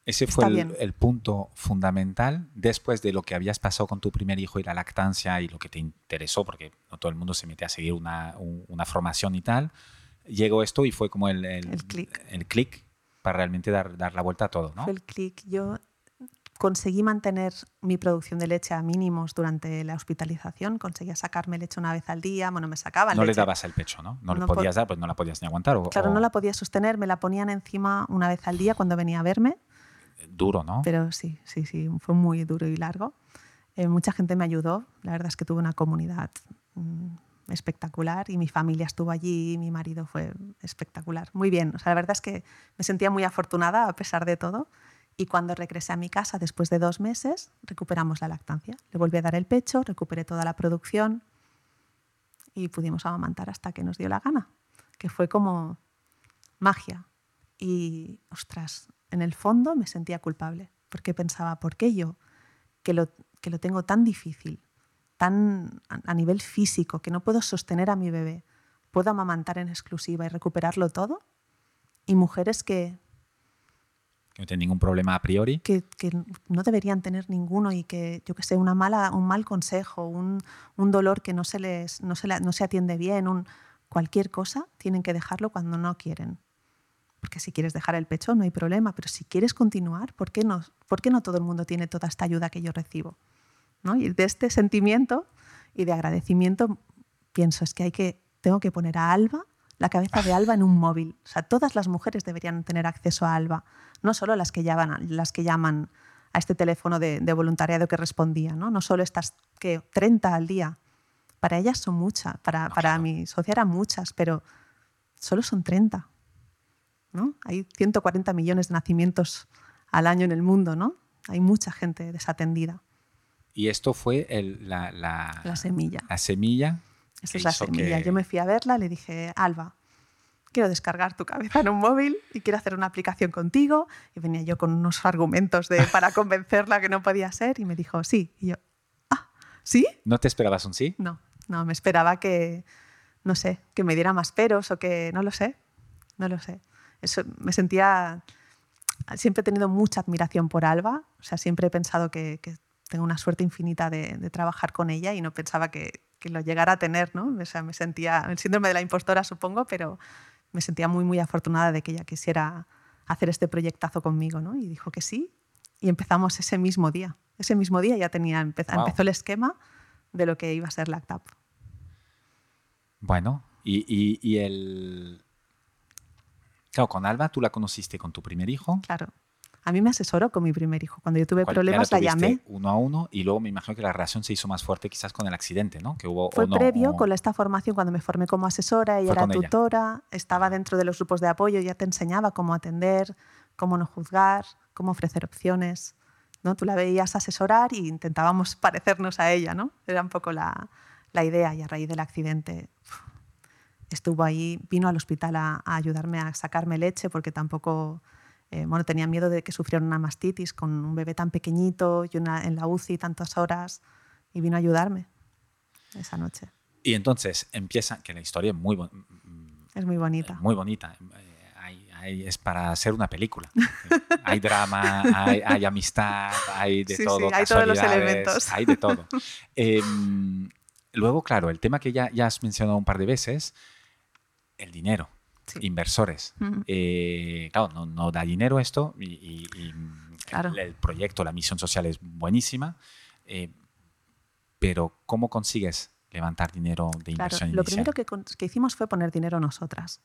ese fue el, punto fundamental después de lo que habías pasado con tu primer hijo y la lactancia y lo que te interesó, porque no todo el mundo se mete a seguir una, una formación y tal. Llegó esto y fue como el, el. El clic para realmente dar, dar la vuelta a todo, ¿no? Fue el clic. Yo conseguí mantener mi producción de leche a mínimos durante la hospitalización, conseguía sacarme leche una vez al día, bueno, me sacaban No leche. le dabas el pecho, ¿no? No, le No podías po- dar, pues no la podías ni aguantar. O, Claro, o- no la podía sostener, me la ponían encima una vez al día cuando venía a verme, Duro, ¿no? pero sí, sí, sí, fue muy duro y largo. Eh, mucha gente me ayudó, la verdad es que tuve una comunidad mm, espectacular y mi familia estuvo allí, mi marido fue espectacular, muy bien. O sea, la verdad es que me sentía muy afortunada a pesar de todo. Y cuando regresé a mi casa después de dos meses, recuperamos la lactancia. Le volví a dar el pecho, recuperé toda la producción y pudimos amamantar hasta que nos dio la gana, que fue como magia. Y, ostras, en el fondo me sentía culpable, porque pensaba, ¿por qué yo, que lo, que lo tengo tan difícil, tan a, nivel físico, que no puedo sostener a mi bebé, puedo amamantar en exclusiva y recuperarlo todo? Y mujeres que, Que no tiene ningún problema a priori. que, que no deberían tener ninguno y que, yo que sé, una mala, un mal consejo, un, un dolor que no se, les, no, se no se atiende bien, cualquier cosa, tienen que dejarlo cuando no quieren. Porque si quieres dejar el pecho no hay problema, pero si quieres continuar, ¿por qué no, por qué no todo el mundo tiene toda esta ayuda que yo recibo? ¿No? Y de este sentimiento y de agradecimiento pienso, es que, hay que tengo que poner a Alba, la cabeza de Alba en un móvil. O sea, todas las mujeres deberían tener acceso a Alba, no solo las que llaman, las que llaman a este teléfono de, de voluntariado que respondía, ¿no? no solo estas que 30 al día. Para ellas son muchas, para, No, para claro. mi socia eran muchas, pero solo son 30. ¿no? Hay 140 millones de nacimientos al año en el mundo, ¿no? Hay mucha gente desatendida. Y esto fue el- la, la, La semilla. la semilla. Esa es la semilla. que- Yo me fui a verla, le dije, Alba, quiero descargar tu cabeza en un móvil y quiero hacer una aplicación contigo. Y venía yo con unos argumentos de, para convencerla que no podía ser y me dijo, sí. Y yo, ah, ¿sí? ¿No te esperabas un sí? No, no, me esperaba que, no sé, que me diera más peros o que, no lo sé, no lo sé. Eso, me sentía, siempre he tenido mucha admiración por Alba, o sea, siempre he pensado que, que tengo una suerte infinita de, de trabajar con ella y no pensaba que, que lo llegara a tener, ¿no? O sea, me sentía, el síndrome de la impostora supongo, pero me sentía muy, muy afortunada de que ella quisiera hacer este proyectazo conmigo, ¿no? Y dijo que sí y empezamos ese mismo día. Ese mismo día ya tenía, empezó, el esquema de lo que iba a ser Lactap. Bueno, y, y- y el... Claro, con Alba tú la conociste con tu primer hijo. Claro. A mí me asesoró con mi primer hijo. Cuando yo tuve cual- problemas la llamé. Uno a uno y luego me imagino que la relación se hizo más fuerte quizás con el accidente, ¿no? Que hubo, Fue o no, previo o- con esta formación cuando me formé como asesora, ella era con ella. tutora, estaba dentro de los grupos de apoyo, ya te enseñaba cómo atender, cómo no juzgar, cómo ofrecer opciones. ¿no? Tú la veías asesorar y intentábamos parecernos a ella, ¿no? Era un poco la, la idea y a raíz del accidente estuvo ahí, vino al hospital a, a ayudarme a sacarme leche porque tampoco, eh, bueno, tenía miedo de que sufriera una mastitis con un bebé tan pequeñito y una, en la UCI tantas horas y vino a ayudarme esa noche. Y entonces empieza, que la historia es muy, Es muy bonita. muy bonita. eh, hay- hay- es para hacer una película. hay drama, hay, hay amistad, hay de Sí, todo. sí, hay todos los elementos. Hay de todo. Em, luego, claro, el tema que ya, ya has mencionado un par de veces, el dinero, Sí. inversores. Ujú. Eh, claro, no, no da dinero esto y, y- y, Claro. el, el proyecto, la misión social es buenísima, eh, pero ¿cómo consigues levantar dinero de Claro, inversión lo inicial? primero que, que hicimos fue poner dinero nosotras.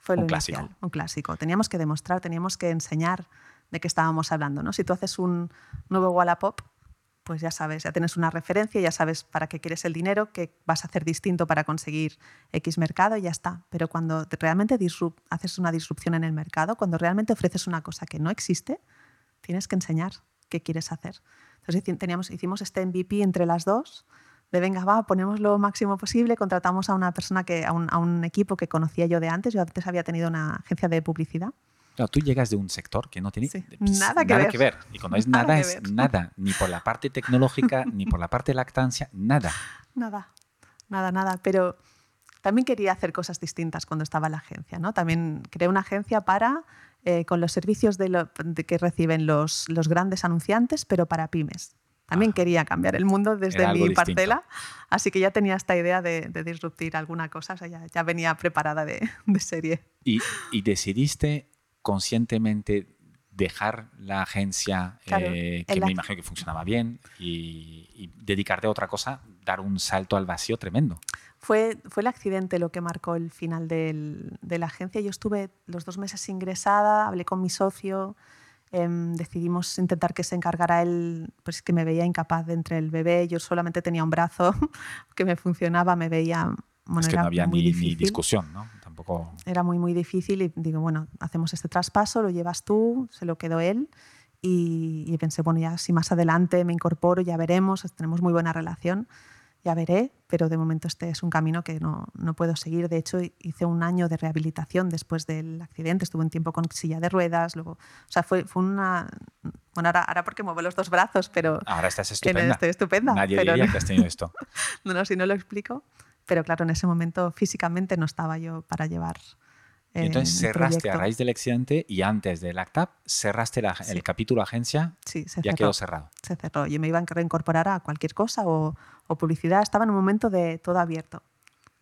Fue lo Un inicial, clásico. un clásico. Teníamos que demostrar, teníamos que enseñar de qué estábamos hablando. ¿no? Si tú haces un nuevo Wallapop, pues ya sabes, ya tienes una referencia, ya sabes para qué quieres el dinero, qué vas a hacer distinto para conseguir X mercado y ya está. Pero cuando te- realmente haces una disrupción en el mercado, cuando realmente ofreces una cosa que no existe, tienes que enseñar qué quieres hacer. Entonces teníamos, hicimos este MVP entre las dos, de venga, va, ponemos lo máximo posible, contratamos a una persona, que, a, un, a un equipo que conocía yo de antes, yo antes había tenido una agencia de publicidad. Claro, tú llegas de un sector que no tiene Sí, ps, nada que ver. Y cuando es Nada nada, es ver. nada. Ni por la parte tecnológica, ni por la parte lactancia, nada. Nada, nada, nada. Pero también quería hacer cosas distintas cuando estaba en la agencia. ¿no? También creé una agencia para, eh, con los servicios de lo- de que reciben los, los grandes anunciantes, pero para pymes. También Ajá. quería cambiar el mundo desde mi distinto. parcela, así que ya tenía esta idea de, de disruptir alguna cosa, o sea, ya, ya venía preparada de, de serie. Y, y decidiste conscientemente dejar la agencia Claro, eh, que me imagino que funcionaba bien y, y dedicarte a otra cosa, dar un salto al vacío tremendo. Fue, fue el accidente lo que marcó el final del- de la agencia. Yo estuve los dos meses ingresada, hablé con mi socio, em, decidimos intentar que se encargara él, pues que me veía incapaz de entre el bebé. Yo solamente tenía un brazo que me funcionaba, me veía... Bueno, es que no había ni, ni discusión, ¿no? Tampoco. Era muy, muy difícil y digo, bueno, hacemos este traspaso, lo llevas tú, se lo quedó él. Y, y pensé, bueno, ya si más adelante me incorporo, ya veremos, tenemos muy buena relación, ya veré, pero de momento este es un camino que no, no puedo seguir. De hecho, hice un año de rehabilitación después del accidente, estuve un tiempo con silla de ruedas, luego, o sea, fue, fue una... Bueno, ahora, ahora porque muevo los dos brazos, pero Ahora estás estupenda. estoy estupenda. Nadie pero diría no- que has tenido esto. no, no, si no lo explico. Pero claro, en ese momento físicamente no estaba yo para llevar. Y eh, entonces el cerraste a raíz del accidente y antes del ACTAP cerraste la- Sí. el capítulo agencia, Sí, se ya cerró. quedó cerrado. se cerró. Yo me iba a reincorporar a cualquier cosa o, o publicidad. Estaba en un momento de todo abierto.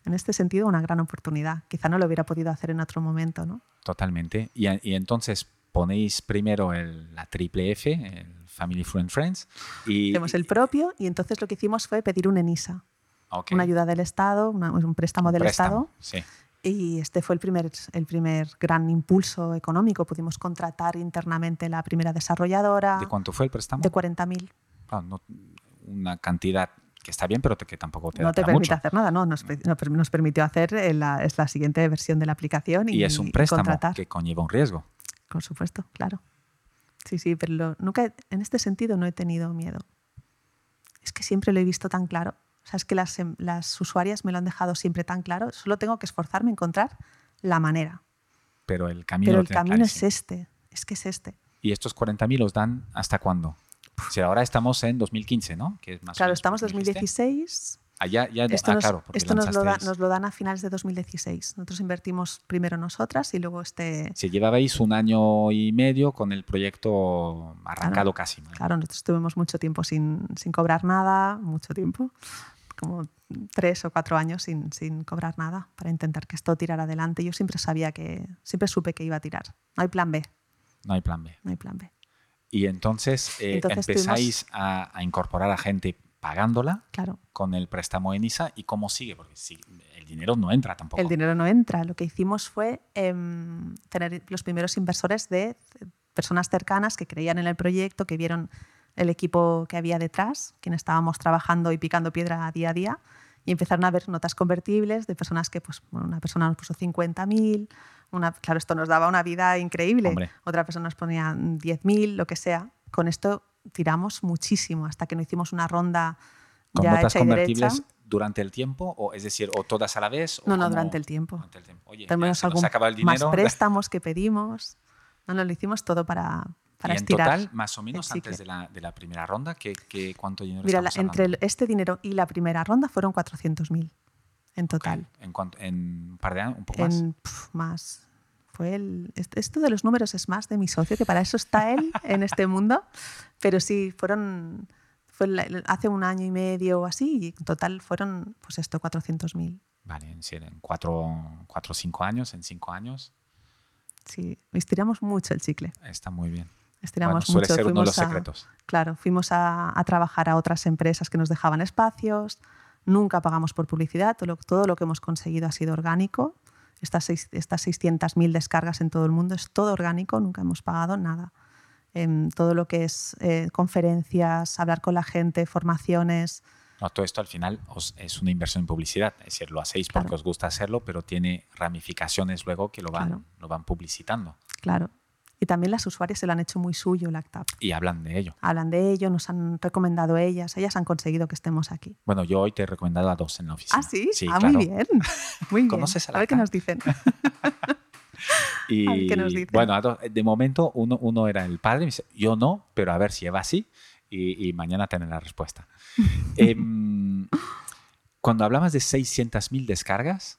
En este sentido, una gran oportunidad. Quizá no lo hubiera podido hacer en otro momento, ¿no? Totalmente. Y, y entonces ponéis primero el- la triple F, el Family Friend Friends. Y, Hacemos el propio y entonces lo que hicimos fue pedir un ENISA, Ok. una ayuda del Estado, una- un préstamo del Préstamo, Estado. Sí. Y este fue el primer, el primer gran impulso económico. Pudimos contratar internamente la primera desarrolladora ¿De cuánto fue el préstamo? de 40.000. Claro, no- una cantidad que está bien, pero que tampoco te no da te permite mucho. hacer nada, no, nos, nos permitió hacer eh, la, es la siguiente versión de la aplicación y, Y es un préstamo contratar. que conlleva un riesgo. Por supuesto, claro. Sí, sí, pero lo- nunca, en este sentido no he tenido miedo. Es que siempre lo he visto tan claro. Sea, es que las, em- las usuarias me lo han dejado siempre tan claro. Solo tengo que esforzarme en encontrar la manera. Pero el camino, Pero el camino es este. Es que es este. ¿Y estos 40.000 los dan hasta cuándo? Si ahora estamos en 2015, ¿no? Que es más Claro, estamos en cuando dijiste. 2016. Ah, ya, ya, Esto, ah, nos, claro, esto nos, lo da- nos lo dan a finales de 2016. Nosotros invertimos primero nosotras y luego este... Si llevabais un año y medio con el proyecto arrancado casi. ¿no? Claro, nosotros estuvimos mucho tiempo sin, sin cobrar nada, mucho tiempo, como tres o cuatro años sin, sin cobrar nada para intentar que esto tirara adelante. Yo siempre sabía que, siempre supe que iba a tirar. No hay plan B, No hay plan B. no hay plan B. Y entonces, eh, Entonces empezáis a, a incorporar a gente pagándola Claro, con el préstamo ENISA y cómo sigue, porque si- el dinero no entra tampoco. el dinero no entra. Lo que hicimos fue em, tener los primeros inversores de personas cercanas que creían en el proyecto, que vieron el equipo que había detrás, quien estábamos trabajando y picando piedra día a día, y empezaron a ver notas convertibles de personas que, pues, una persona nos puso 50.000, una, claro, esto nos daba una vida increíble, Hombre. otra persona nos ponía 10.000, lo que sea. Con esto tiramos muchísimo hasta que no hicimos una ronda ¿Con ya notas hecha y derecha. convertibles durante el tiempo? O, es decir, o todas a la vez? No, no, durante el tiempo. Durante el tiempo. Oye, Tenemos algún más préstamos que pedimos. No, no, lo hicimos todo para, para y en estirar. total, más o menos antes de la, de la primera ronda, ¿qué, qué, cuánto dinero Mira, la- entre el- este dinero y la primera ronda fueron 400.000 en total. Ok, ¿En, cuánto- ¿En un par de años? ¿Un poco más? En pf, más. Fue el, est- esto de los números es más de mi socio, que para eso está él en este mundo. Pero sí, fueron. Fue hace un año y medio o así, y en total fueron, pues esto, 400.000. Vale, en, en cuatro, cuatro o cinco años, en cinco años, Sí, estiramos mucho el chicle. está muy bien. Estiramos Bueno, mucho. ser uno de los fuimos a- secretos. Claro, fuimos a, a trabajar a otras empresas que nos dejaban espacios, nunca pagamos por publicidad, todo lo, todo lo que hemos conseguido ha sido orgánico. Estas, seis- estas 600.000 descargas en todo el mundo es todo orgánico, nunca hemos pagado nada. Em, todo lo que es eh, conferencias, hablar con la gente, formaciones, No, todo esto al final os- es una inversión en publicidad. Es decir, lo hacéis porque Claro. os gusta hacerlo, pero tiene ramificaciones luego que lo van, Claro. lo van publicitando claro. Y también las usuarias se lo han hecho muy suyo, el ACTAP. y hablan de ello. Hablan de ello, nos han recomendado ellas, ellas han conseguido que estemos aquí. Bueno, yo hoy te he recomendado a dos en la oficina. Ah, sí, Sí, ah, claro. muy bien. Muy bien. ¿Conoces a la a ver qué nos dicen. Y A ver qué nos dicen. bueno, a de momento uno, uno era el padre, me dice, yo no, pero a ver si Eva sí, y, y mañana tener la respuesta. Em, cuando hablabas de 600.000 descargas,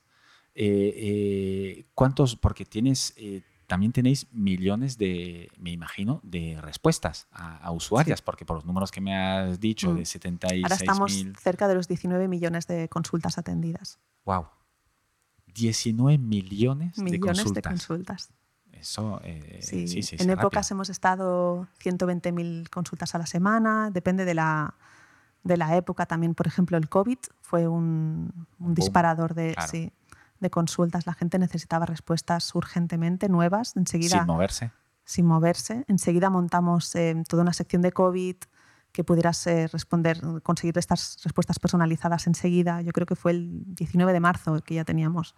eh, eh, ¿cuántos? Porque tienes, eh, también tenéis millones de, me imagino, de respuestas a, a usuarias, porque por los números que me has dicho, Mm. de 76.000, Ahora estamos cerca de los 19 millones de consultas atendidas. wow, 19 millones, de consultas. de consultas. Eso, eh, Sí, sí, sí, en épocas rápido. hemos estado 120.000 consultas a la semana, depende de la, de la época también. Por ejemplo, el COVID fue un, disparador de, claro. sí, de consultas. La gente necesitaba respuestas urgentemente, nuevas, enseguida Sin moverse. sin moverse. Enseguida montamos eh, toda una sección de COVID que pudieras eh, responder, conseguir estas respuestas personalizadas enseguida. Yo creo que fue el 19 de marzo que ya teníamos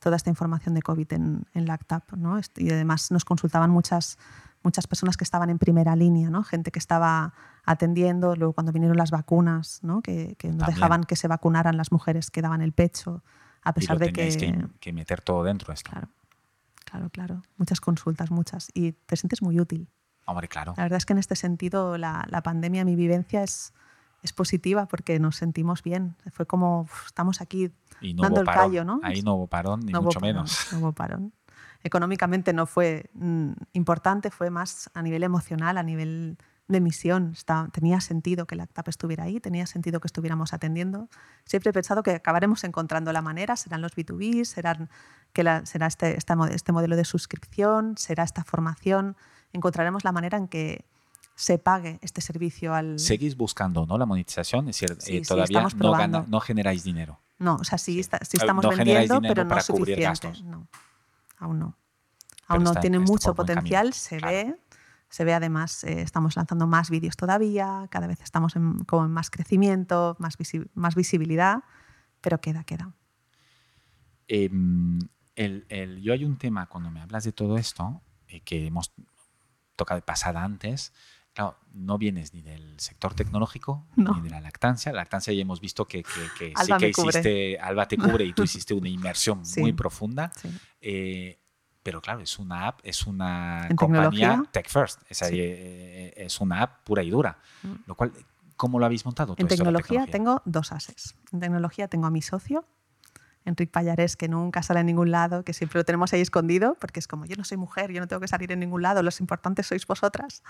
toda esta información de COVID en, en LACTAP. ¿no? Est- Y además nos consultaban muchas, muchas personas que estaban en primera línea, ¿no? gente que estaba atendiendo, luego cuando vinieron las vacunas, ¿no? que, que no También. dejaban que se vacunaran las mujeres que daban el pecho, a Y pesar lo de que... que, que meter todo dentro esto. Claro, claro, claro. Muchas consultas, muchas. Y te sientes muy útil. Hombre, claro. La verdad es que en este sentido la, la pandemia, mi vivencia es, es positiva porque nos sentimos bien. Fue como uf, estamos aquí Y no dando el parón. callo, ¿no? Ahí no hubo parón, ni No mucho parón, menos. no hubo parón. Económicamente no fue mm, importante, fue más a nivel emocional, a nivel de misión. Está- tenía sentido que la ACTAP estuviera ahí, tenía sentido que estuviéramos atendiendo. Siempre he pensado que acabaremos encontrando la manera, serán los B2B, serán, que la- será este, esta mo- este modelo de suscripción, será esta formación. Encontraremos la manera en que se pague este servicio al... Seguís buscando ¿no? la monetización, es decir, Sí, eh, todavía no, gana- no generáis dinero. No, o sea, sí, está- sí Ah, estamos no vendiendo, pero no es suficiente. No, aún no. Pero Aún no está- tiene está mucho potencial, se claro. ve. Se ve además, eh, estamos lanzando más vídeos todavía, cada vez estamos en, como en más crecimiento, más, visi- más visibilidad, pero queda, queda. El, el- yo hay un tema cuando me hablas de todo esto eh, que hemos tocado de pasada antes. Claro, no vienes ni del sector tecnológico No. ni de la lactancia. La lactancia ya hemos visto que, que- que sí que hiciste, Alba te cubre y tú hiciste una inmersión Sí. muy profunda. Sí. Eh, pero claro, es una app, es una compañía tecnología. tech first. Es, Sí. eh, es una app pura y dura. Mm. Lo cual, ¿cómo lo habéis montado? En de tecnología, tengo dos ases. En tecnología tengo a mi socio, Enrique Payares, que nunca sale a ningún lado, que siempre lo tenemos ahí escondido, porque es como yo no soy mujer, yo no tengo que salir en ningún lado, los importantes sois vosotras.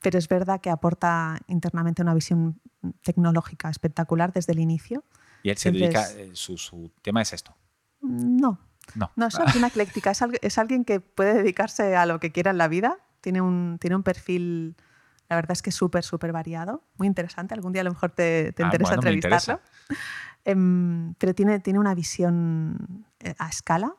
Pero es verdad que aporta internamente una visión tecnológica espectacular desde el inicio. Y él se siempre dedica, eh, su, su tema es esto. No, No. no, es una persona ecléctica, es, es alguien que puede dedicarse a lo que quiera en la vida, tiene un, tiene un perfil, la verdad es que súper, súper variado, muy interesante, algún día a lo mejor te, te Ah, interesa bueno, entrevistarlo. Em, pero tiene, tiene una visión eh, a escala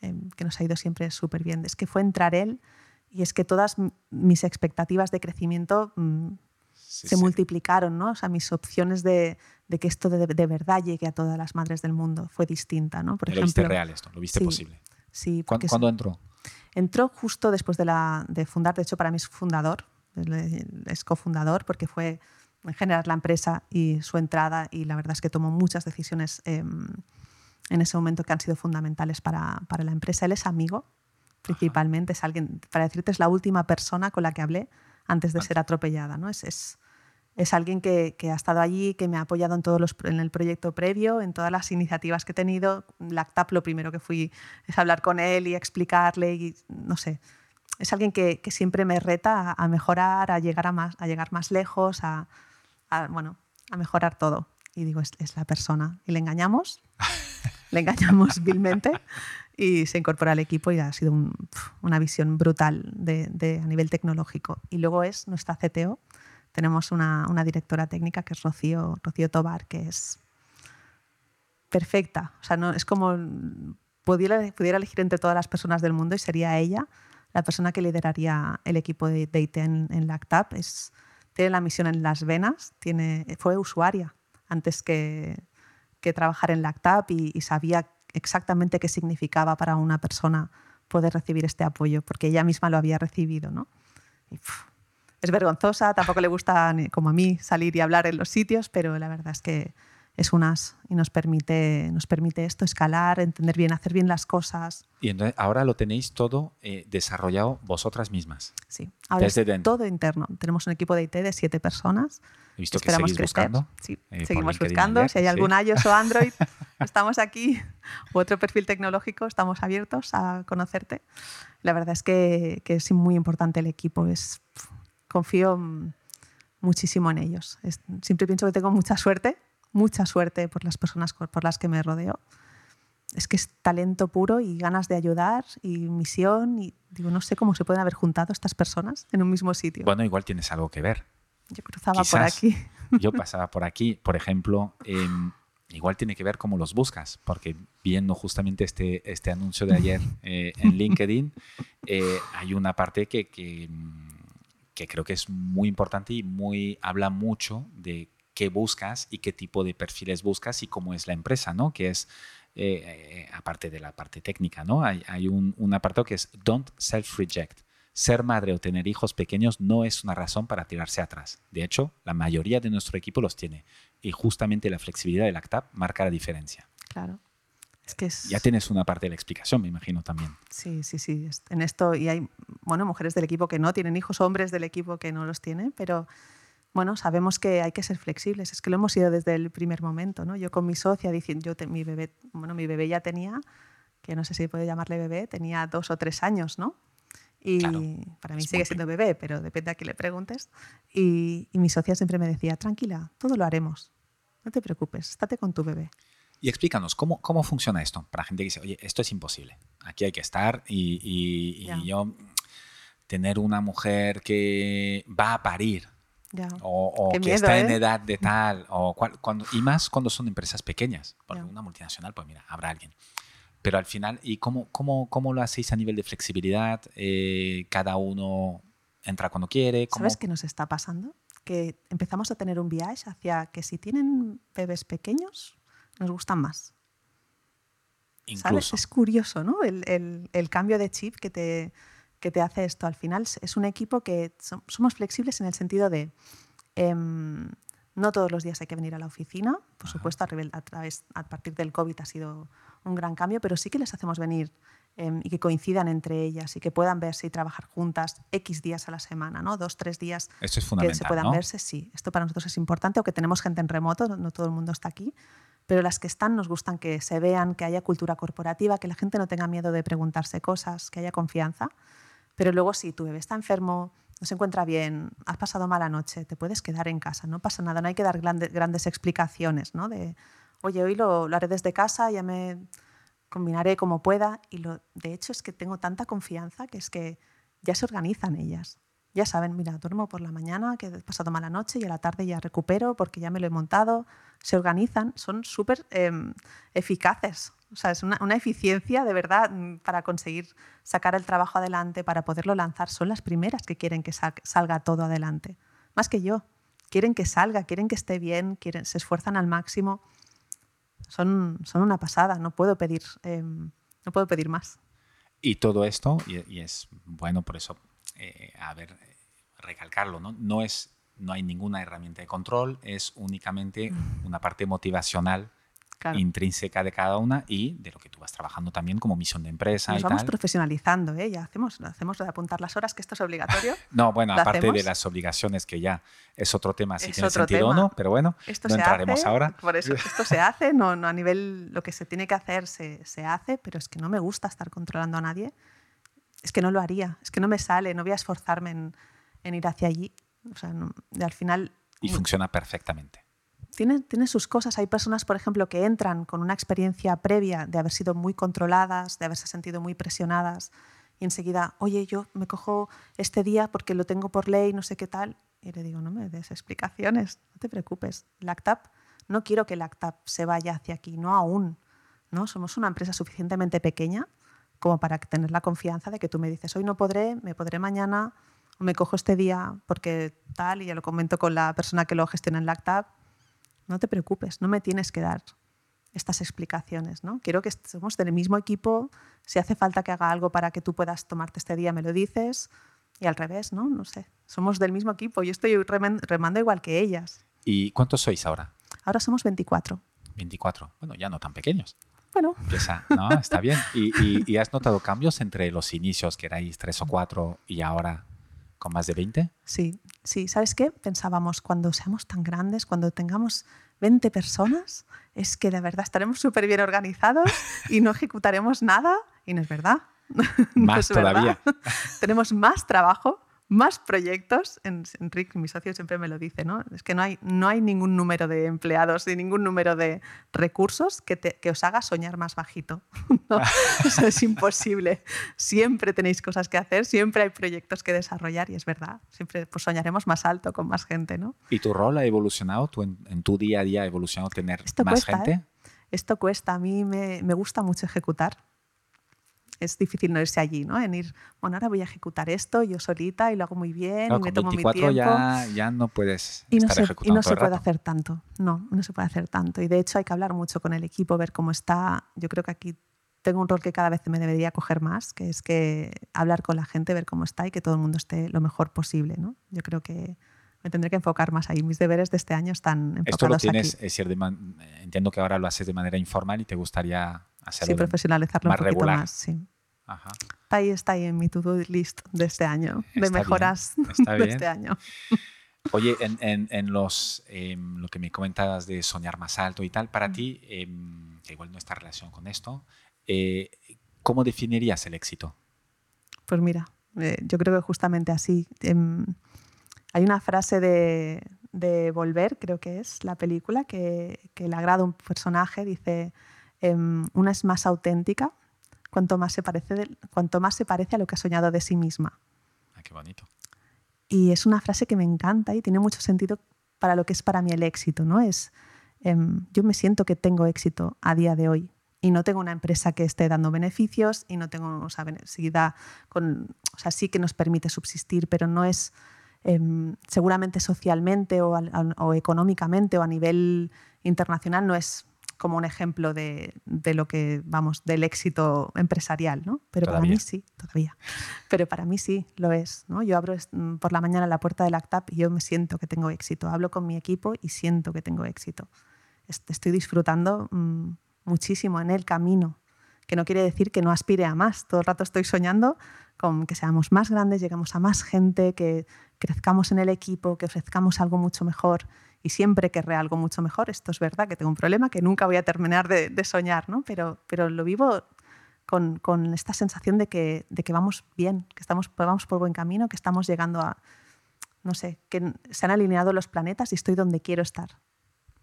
em, que nos ha ido siempre súper bien. Es que fue entrar él y es que todas mis expectativas de crecimiento mm, Sí, se sí. multiplicaron, ¿no? O sea, mis opciones de, de que esto de, de verdad llegue a todas las madres del mundo fue distinta, ¿no? Por lo viste real esto, lo viste sí, posible. Sí, ¿Cuándo, entró? entró justo después de, la, de fundar, de hecho para mí es fundador, es cofundador porque fue en generar la empresa y su entrada y la verdad es que tomó muchas decisiones em, en ese momento que han sido fundamentales para, para la empresa. Él es amigo, principalmente, es alguien, para decirte, es la última persona con la que hablé antes de ser atropellada. ¿no? Es, es, es alguien que, que ha estado allí, que me ha apoyado en, todos los, en el proyecto previo, en todas las iniciativas que he tenido. LACTAP lo primero que fui es hablar con él y explicarle, y no sé. Es alguien que, que siempre me reta a, a mejorar, a llegar, a más, a llegar más lejos, a, a, bueno, a mejorar todo. Y digo, es, es la persona. Y le engañamos, le engañamos vilmente y se incorpora al equipo y ha sido un- una visión brutal de, de- a nivel tecnológico. Y luego es nuestra CTO. Tenemos una, una directora técnica que es Rocío, Rocío Tobar, que es perfecta. O sea, no, es como pudiera, pudiera elegir entre todas las personas del mundo y sería ella la persona que lideraría el equipo de, de IT en, en LACTAP. Es, tiene la misión en las venas, tiene, fue usuaria antes que, que trabajar en LACTAP y, y sabía exactamente qué significaba para una persona poder recibir este apoyo, porque ella misma lo había recibido. ¿no? Y, pf, es vergonzosa, tampoco le gusta, como a mí, salir y hablar en los sitios, pero la verdad es que es un as y nos permite, nos permite esto, escalar, entender bien, hacer bien las cosas. Y entonces ahora lo tenéis todo eh, desarrollado vosotras mismas. Sí, ahora Desde es dentro. todo interno. Tenemos un equipo de IT de siete personas. He visto que Esperamos seguís crecer. buscando. Sí, eh, seguimos buscando. ayer, si hay sí. algún iOS o Android, estamos aquí. U otro perfil tecnológico, estamos abiertos a conocerte. La verdad es que, que es muy importante el equipo. Es, confío mm, muchísimo en ellos. Es- siempre pienso que tengo mucha suerte, mucha suerte por las personas por las que me rodeo. es que es talento puro y ganas de ayudar y misión. Y digo, no sé cómo se pueden haber juntado estas personas en un mismo sitio. Bueno, igual tienes algo que ver. Yo cruzaba por aquí. Yo pasaba por aquí, por ejemplo. Em, igual tiene que ver cómo los buscas, porque viendo justamente este, este anuncio de ayer eh, en LinkedIn, eh, hay una parte que, que, que, creo que es muy importante y muy, habla mucho de qué buscas y qué tipo de perfiles buscas y cómo es la empresa, ¿no? Que es, eh, aparte de la parte técnica, ¿no? Hay, hay un, un apartado que es don't self-reject ser madre o tener hijos pequeños no es una razón para tirarse atrás. De hecho, la mayoría de nuestro equipo los tiene. Y justamente la flexibilidad del ACTAP marca la diferencia. Claro. Es que Ya tienes una parte de la explicación, me imagino también. Sí, sí, sí. En esto, y hay bueno, mujeres del equipo que no tienen hijos, hombres del equipo que no los tienen, pero bueno, sabemos que hay que ser flexibles. Es que lo hemos sido desde el primer momento. ¿no? Yo con mi socia, diciendo, yo mi bebé, bueno, mi bebé ya tenía, que no sé si puede llamarle bebé, tenía dos o tres años, ¿no? Y para mí sigue siendo bebé, pero depende a quién le preguntes. Y, mi socia siempre me decía, tranquila, todo lo haremos. No te preocupes, estate con tu bebé. Y explícanos, ¿cómo, ¿cómo funciona esto? Para gente que dice, oye, esto es imposible. Aquí hay que estar y, y, yo tener una mujer que va a parir o, que está en ¿eh? edad de tal, o cuando, y más cuando son empresas pequeñas, porque una multinacional, pues mira, habrá alguien. Pero al final, ¿y cómo, cómo, cómo lo hacéis a nivel de flexibilidad? Eh, ¿Cada uno entra cuando quiere? ¿Sabes qué nos está pasando? Que empezamos a tener un viaje hacia que si tienen bebés pequeños, nos gustan más. ¿Sabes? Es curioso, ¿no? El, el, el, cambio de chip que te, que te hace esto. Al final es un equipo que somos flexibles en el sentido de... Em, no todos los días hay que venir a la oficina, por supuesto, a, a, través, a partir del COVID ha sido un gran cambio, pero sí que les hacemos venir em, y que coincidan entre ellas y que puedan verse y trabajar juntas X días a la semana, ¿no? dos, tres días es fundamental, que se puedan verse, sí. Esto para nosotros es importante, o que tenemos gente en remoto, no, todo el mundo está aquí, pero las que están nos gustan que se vean, que haya cultura corporativa, que la gente no tenga miedo de preguntarse cosas, que haya confianza. Pero luego si tu bebé está enfermo, no se encuentra bien, has pasado mala noche, te puedes quedar en casa, no pasa nada, no hay que dar grandes, explicaciones, ¿no? De, oye, hoy lo, lo, haré desde casa, ya me combinaré como pueda. Y lo, de hecho es que tengo tanta confianza que es que ya se organizan ellas. Ya saben, mira, duermo por la mañana, que he pasado mala noche y a la tarde ya recupero porque ya me lo he montado. Se organizan, son súper em, eficaces. O sea, es una, eficiencia de verdad mm, para conseguir sacar el trabajo adelante, para poderlo lanzar. Son las primeras que quieren que salga todo adelante. Más que yo. Quieren que salga, quieren que esté bien, quieren, se esfuerzan al máximo son, son una pasada, no puedo pedir, em, no puedo pedir más. Y todo esto, y, es bueno por eso, eh, a ver, recalcarlo, ¿no? No, es, no hay ninguna herramienta de control, es únicamente mm. una parte motivacional intrínseca de cada una y de lo que tú vas trabajando también como misión de empresa. Nos y vamos profesionalizando, ¿eh? ya hacemos, hacemos de apuntar las horas, que esto es obligatorio. no, bueno, aparte de las obligaciones, que ya es otro tema, si tiene sentido o no, pero bueno, esto no entraremos ahora. Por eso, esto se hace, no, no a nivel, lo que se tiene que hacer se, se hace, pero es que no me gusta estar controlando a nadie. Es que no lo haría, es que no me sale, no voy a esforzarme en, en ir hacia allí. O sea, al final... Y funciona perfectamente tiene, sus cosas. Hay personas, por ejemplo, que entran con una experiencia previa de haber sido muy controladas, de haberse sentido muy presionadas y enseguida, oye, yo me cojo este día porque lo tengo por ley, no sé qué tal. Y le digo, no me des explicaciones, no te preocupes. LACTAP, no quiero que LACTAP se vaya hacia aquí, no aún. ¿no? Somos una empresa suficientemente pequeña como para tener la confianza de que tú me dices, hoy no podré, me podré mañana, o me cojo este día porque tal, y ya lo comento con la persona que lo gestiona en LACTAP, no te preocupes, no me tienes que dar estas explicaciones. ¿no? Quiero que estemos del mismo equipo, si hace falta que haga algo para que tú puedas tomarte este día, me lo dices, y al revés, ¿no? No sé, somos del mismo equipo, yo estoy remando igual que ellas. ¿Y cuántos sois ahora? Ahora somos 24. 24, bueno, ya no tan pequeños. Bueno. no, está bien. ¿Y, y has notado cambios entre los inicios, que erais tres o cuatro, y ahora con más de 20? Sí, sí. ¿Sabes qué? Pensábamos, cuando seamos tan grandes, cuando tengamos 20 personas, es que de verdad estaremos súper bien organizados y no ejecutaremos nada. Y no es verdad. Más todavía. Tenemos más trabajo, más proyectos, Enrique, mi socio, siempre me lo dice, ¿no? Es que no hay, no hay ningún número de empleados ni ningún número de recursos que, que os haga soñar más bajito. eso es imposible. Siempre tenéis cosas que hacer, siempre hay proyectos que desarrollar y es verdad, siempre pues, soñaremos más alto con más gente, ¿no? ¿Y tu rol ha evolucionado? ¿Tú en, tu día a día ha evolucionado tener más gente? ¿eh? Esto cuesta. A mí me, me gusta mucho ejecutar es difícil no irse allí, ¿no? En ir, bueno, ahora voy a ejecutar esto yo solita y lo hago muy bien y me tomo mi tiempo. Ya, ya no puedes y no estar se, Y no se puede hacer tanto, no, no se puede hacer tanto. Y de hecho hay que hablar mucho con el equipo, ver cómo está. Yo creo que aquí tengo un rol que cada vez me debería coger más, que es que hablar con la gente, ver cómo está y que todo el mundo esté lo mejor posible, ¿no? Yo creo que me tendré que enfocar más ahí. Mis deberes de este año están enfocados Esto lo tienes, Es decir, entiendo que ahora lo haces de manera informal y te gustaría sí, profesionalizarlo más un poquito regular. más, sí. Está ahí, está ahí en mi to-do list de este año, de mejoras de este año. Oye, en, en, los, em, lo que me comentabas de soñar más alto y tal, para ti, em, que igual no está relación con esto, eh, ¿cómo definirías el éxito? Pues mira, eh, yo creo que justamente así. Em, hay una frase de, de, Volver, creo que es la película, que, que le agrada un personaje, dice, una es más auténtica cuanto más se parece, cuanto más se parece a lo que ha soñado de sí misma. Ah, qué bonito. Y es una frase que me encanta y tiene mucho sentido para lo que es para mí el éxito. ¿no? Es, em, yo me siento que tengo éxito a día de hoy y no tengo una empresa que esté dando beneficios y no tengo, o sea, con, o sea, sí que nos permite subsistir, pero no es em, seguramente socialmente o, o, económicamente o a nivel internacional no es como un ejemplo de, de, lo que, vamos, del éxito empresarial, ¿no? Pero para mí sí, todavía. Pero para mí sí lo es, ¿no? Yo abro mm, por la mañana la puerta del ACTAP y yo me siento que tengo éxito. Hablo con mi equipo y siento que tengo éxito. Estoy disfrutando mm, muchísimo en el camino, que no quiere decir que no aspire a más. Todo el rato estoy soñando con que seamos más grandes, lleguemos a más gente, que crezcamos en el equipo, que ofrezcamos algo mucho mejor y siempre querré algo mucho mejor. Esto es verdad, que tengo un problema que nunca voy a terminar de, soñar, ¿no? pero, pero lo vivo con, con, esta sensación de que, de que vamos bien, que estamos, vamos por buen camino, que estamos llegando a, no sé, que se han alineado los planetas y estoy donde quiero estar.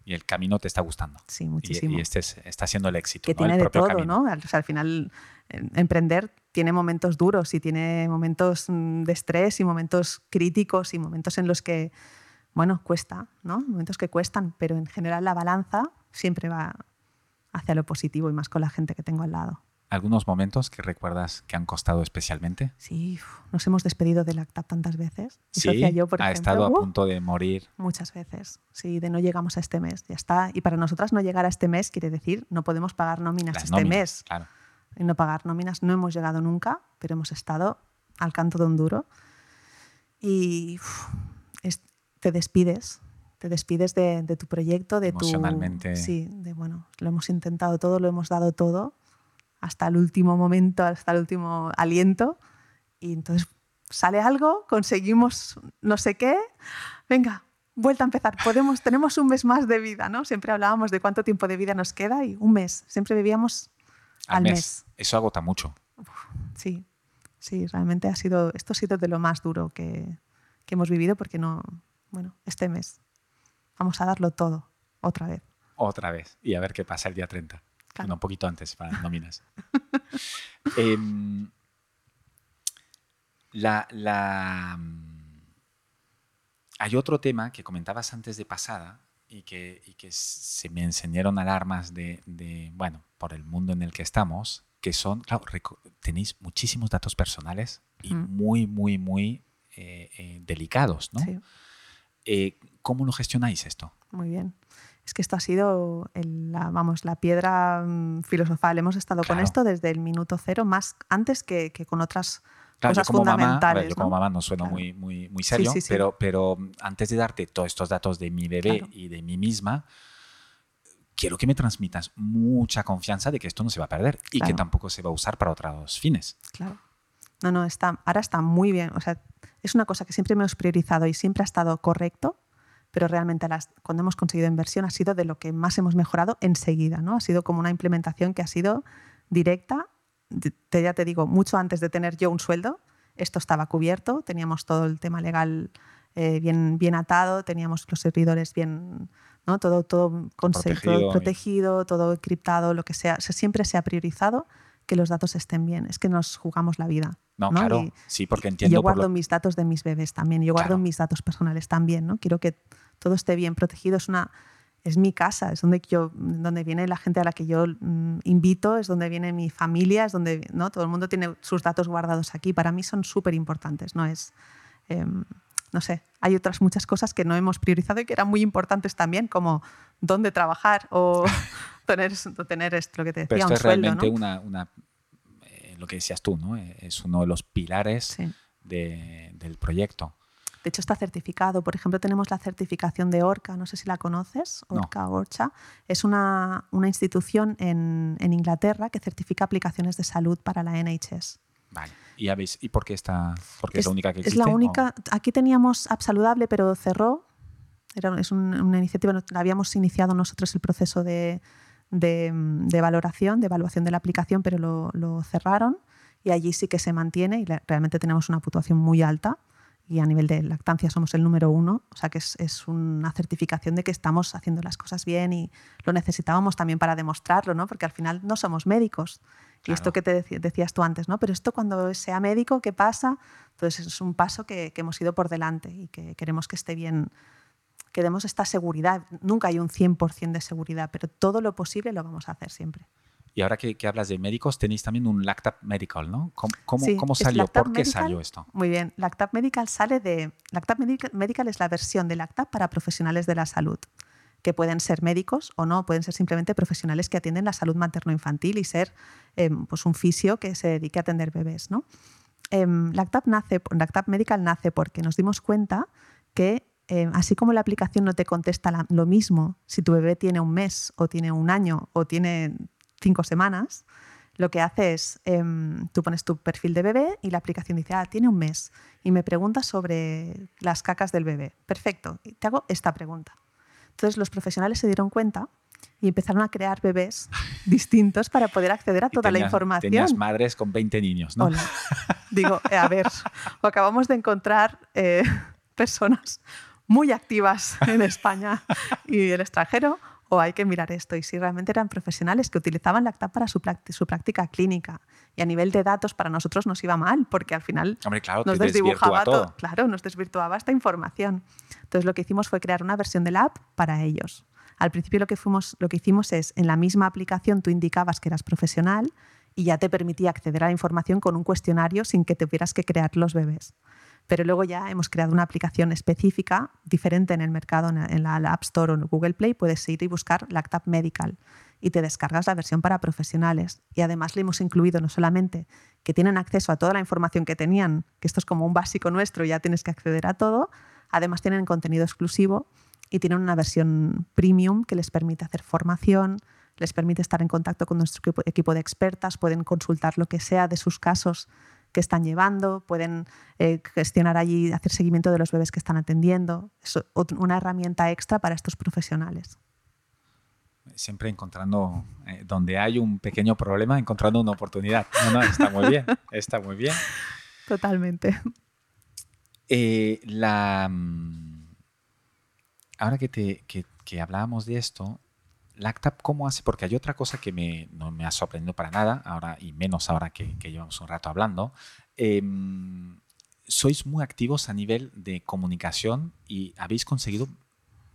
Y el camino te está gustando. Sí, muchísimo. Y, este está siendo el éxito. Que tiene de todo, ¿no? al final, emprender tiene momentos duros y tiene momentos mm, de estrés y momentos críticos y momentos en los que bueno, cuesta, ¿no? Momentos que cuestan, pero en general la balanza siempre va hacia lo positivo y más con la gente que tengo al lado. ¿Algunos momentos que recuerdas que han costado especialmente? Sí, nos hemos despedido del ACTAP tantas veces. Sí, yo, por ha estado a ¡uh! punto de morir. Muchas veces, sí, de no llegamos a este mes, ya está. Y para nosotras no llegar a este mes quiere decir no podemos pagar nóminas este mes. Claro. Y no pagar nóminas no hemos llegado nunca, pero hemos estado al canto de un duro. Y te despides, te despides de, tu proyecto, de Emocionalmente. tu... Sí, de bueno, lo hemos intentado todo, lo hemos dado todo, hasta el último momento, hasta el último aliento, y entonces sale algo, conseguimos no sé qué, venga, vuelta a empezar, podemos, tenemos un mes más de vida, ¿no? Siempre hablábamos de cuánto tiempo de vida nos queda y un mes, siempre vivíamos al, mes. Eso agota mucho. sí, sí, realmente ha sido, esto ha sido de lo más duro que, que hemos vivido porque no, bueno, este mes vamos a darlo todo, otra vez. Otra vez. Y a ver qué pasa el día 30. un poquito antes para nóminas. Em, la, mm, hay otro tema que comentabas antes de pasada y que, que se me enseñaron alarmas de, bueno, por el mundo en el que estamos, que son, claro, tenéis muchísimos datos personales y muy, muy, muy eh, eh, delicados, ¿no? Sí. Eh, ¿Cómo lo gestionáis esto? Muy bien. Es que esto ha sido la, vamos, la piedra mm, filosofal. Hemos estado con esto desde el minuto cero, más antes que, con otras cosas fundamentales. yo como mamá no sueno muy, muy, muy serio, Pero, pero antes de darte todos estos datos de mi bebé y de mí misma, quiero que me transmitas mucha confianza de que esto no se va a perder y que tampoco se va a usar para otros fines. Claro. No, no, está, ahora está muy bien. O sea, es una cosa que siempre hemos priorizado y siempre ha estado correcto, pero realmente las, cuando hemos conseguido inversión ha sido de lo que más hemos mejorado enseguida. ¿no? Ha sido como una implementación que ha sido directa, te, ya te digo, mucho antes de tener yo un sueldo esto estaba cubierto, teníamos todo el tema legal eh, bien, bien atado, teníamos los servidores bien, ¿no? todo, todo, protegido, protegido todo encriptado, lo que sea. siempre se ha priorizado que los datos estén bien. Es que nos jugamos la vida. No, claro, sí, porque entiendo. yo guardo mis datos de mis bebés también, yo guardo mis datos personales también, ¿no? Quiero que todo esté bien protegido. Es una, es mi casa, es donde yo, donde viene la gente a la que yo mm, invito, es donde viene mi familia, es donde, ¿no? Todo el mundo tiene sus datos guardados aquí. Para mí son súper importantes, no es. Em, no sé, hay otras muchas cosas que no hemos priorizado y que eran muy importantes también, como dónde trabajar o tener, tener esto, lo que te decía, Pero esto un es realmente una, eh, lo que decías tú, ¿no? Es uno de los pilares del proyecto. De hecho, está certificado. Por ejemplo, tenemos la certificación de ORCA, no sé si la conoces, ORCA ORCHA. Es una, una institución en, en, Inglaterra que certifica aplicaciones de salud para la NHS. Vale. ¿Y, habéis, ¿y por qué está? Porque es, la única que existe. Es la única. Aquí teníamos App Saludable, pero cerró. Era, es una iniciativa, habíamos iniciado nosotros el proceso de, de, de valoración, de evaluación de la aplicación, pero lo, lo cerraron y allí sí que se mantiene y realmente tenemos una puntuación muy alta y a nivel de lactancia somos el número uno, o sea que es, es, una certificación de que estamos haciendo las cosas bien y lo necesitábamos también para demostrarlo, ¿no? porque al final no somos médicos. Y esto que te decías tú antes, ¿no? Pero esto cuando sea médico, ¿qué pasa? Entonces es un paso que, que hemos ido por delante y que queremos que esté bien, que demos esta seguridad. Nunca hay un 100% de seguridad, pero todo lo posible lo vamos a hacer siempre. Y ahora que, hablas de médicos, tenéis también un Lactap Medical, ¿no? ¿Cómo, cómo, salió? ¿Por qué salió esto? Muy bien. Lactap Medical sale de... Lactap Medical es la versión de Lactap para profesionales de la salud, que pueden ser médicos o no, pueden ser simplemente profesionales que atienden la salud materno-infantil y ser em, pues un fisio que se dedique a atender bebés, ¿no? Em, Lactap, nace, Lactap Medical nace porque nos dimos cuenta que em, así como la aplicación no te contesta lo mismo si tu bebé tiene un mes o tiene un año o tiene cinco semanas, lo que hace es, em, tú pones tu perfil de bebé y la aplicación dice, ah, tiene un mes, y me pregunta sobre las cacas del bebé. Perfecto, te hago esta pregunta. Entonces los profesionales se dieron cuenta y empezaron a crear bebés distintos para poder acceder a toda la información. Tenías madres con 20 niños, ¿no? Digo, eh, a ver, acabamos de encontrar eh, personas muy activas en España y el extranjero o hay que mirar esto. Y si realmente eran profesionales que utilizaban Lactap para su, su, práctica clínica. Y a nivel de datos para nosotros nos iba mal, porque al final nos desdibujaba todo. Claro, nos desvirtuaba esta información. Entonces lo que hicimos fue crear una versión de la app para ellos. Al principio lo que, fuimos, lo que hicimos es, en la misma aplicación tú indicabas que eras profesional y ya te permitía acceder a la información con un cuestionario sin que tuvieras que crear los bebés. Pero luego ya hemos creado una aplicación específica, diferente en el mercado, en la App Store o en Google Play. Puedes ir y buscar Lactap Medical y te descargas la versión para profesionales. Y además le hemos incluido no solamente que tienen acceso a toda la información que tenían, que esto es como un básico nuestro, ya tienes que acceder a todo, además tienen contenido exclusivo y tienen una versión premium que les permite hacer formación, les permite estar en contacto con nuestro equipo de expertas, pueden consultar lo que sea de sus casos que están llevando, pueden eh, gestionar allí, hacer seguimiento de los bebés que están atendiendo. Es una herramienta extra para estos profesionales. Siempre encontrando, eh, donde hay un pequeño problema, encontrando una oportunidad. No, no, está muy bien, está muy bien. Totalmente. Eh, la, mm, ahora que, te, que, que hablábamos de esto, Lactap, ¿cómo hace? Porque hay otra cosa que me, no me ha sorprendido para nada, ahora y menos ahora que, llevamos un rato hablando. Em, sois muy activos a nivel de comunicación y habéis conseguido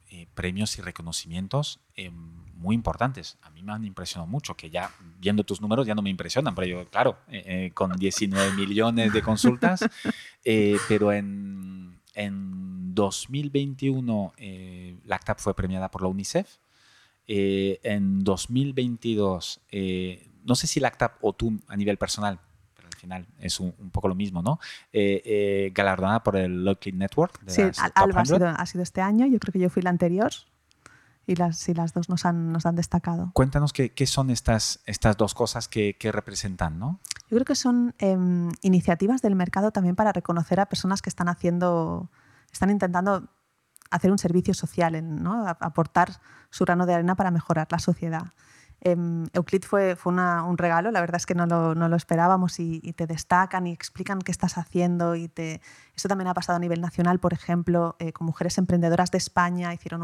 eh, premios y reconocimientos em, muy importantes. A mí me han impresionado mucho, que ya viendo tus números ya no me impresionan, pero yo, claro, eh, eh, con 19 millones de consultas, pero en, en 2021 Lactap fue premiada por la UNICEF eh, en 2022, eh, no sé si Lactap o tú a nivel personal, pero al final es un, poco lo mismo, ¿no? Eh, galardonada por el Lockheed Network. sí, Alba ha sido, este año, yo creo que yo fui la anterior y las, las dos nos han, nos han destacado. Cuéntanos qué, qué son estas, estas dos cosas que, que, representan, ¿no? Yo creo que son em, iniciativas del mercado también para reconocer a personas que están haciendo, están intentando hacer un servicio social, ¿no? aportar su grano de arena para mejorar la sociedad. Em, Euclid fue, fue un regalo, la verdad es que no lo, no lo esperábamos y, te destacan y explican qué estás haciendo. Y te... Esto también ha pasado a nivel nacional, por ejemplo, eh, con mujeres emprendedoras de España, hicieron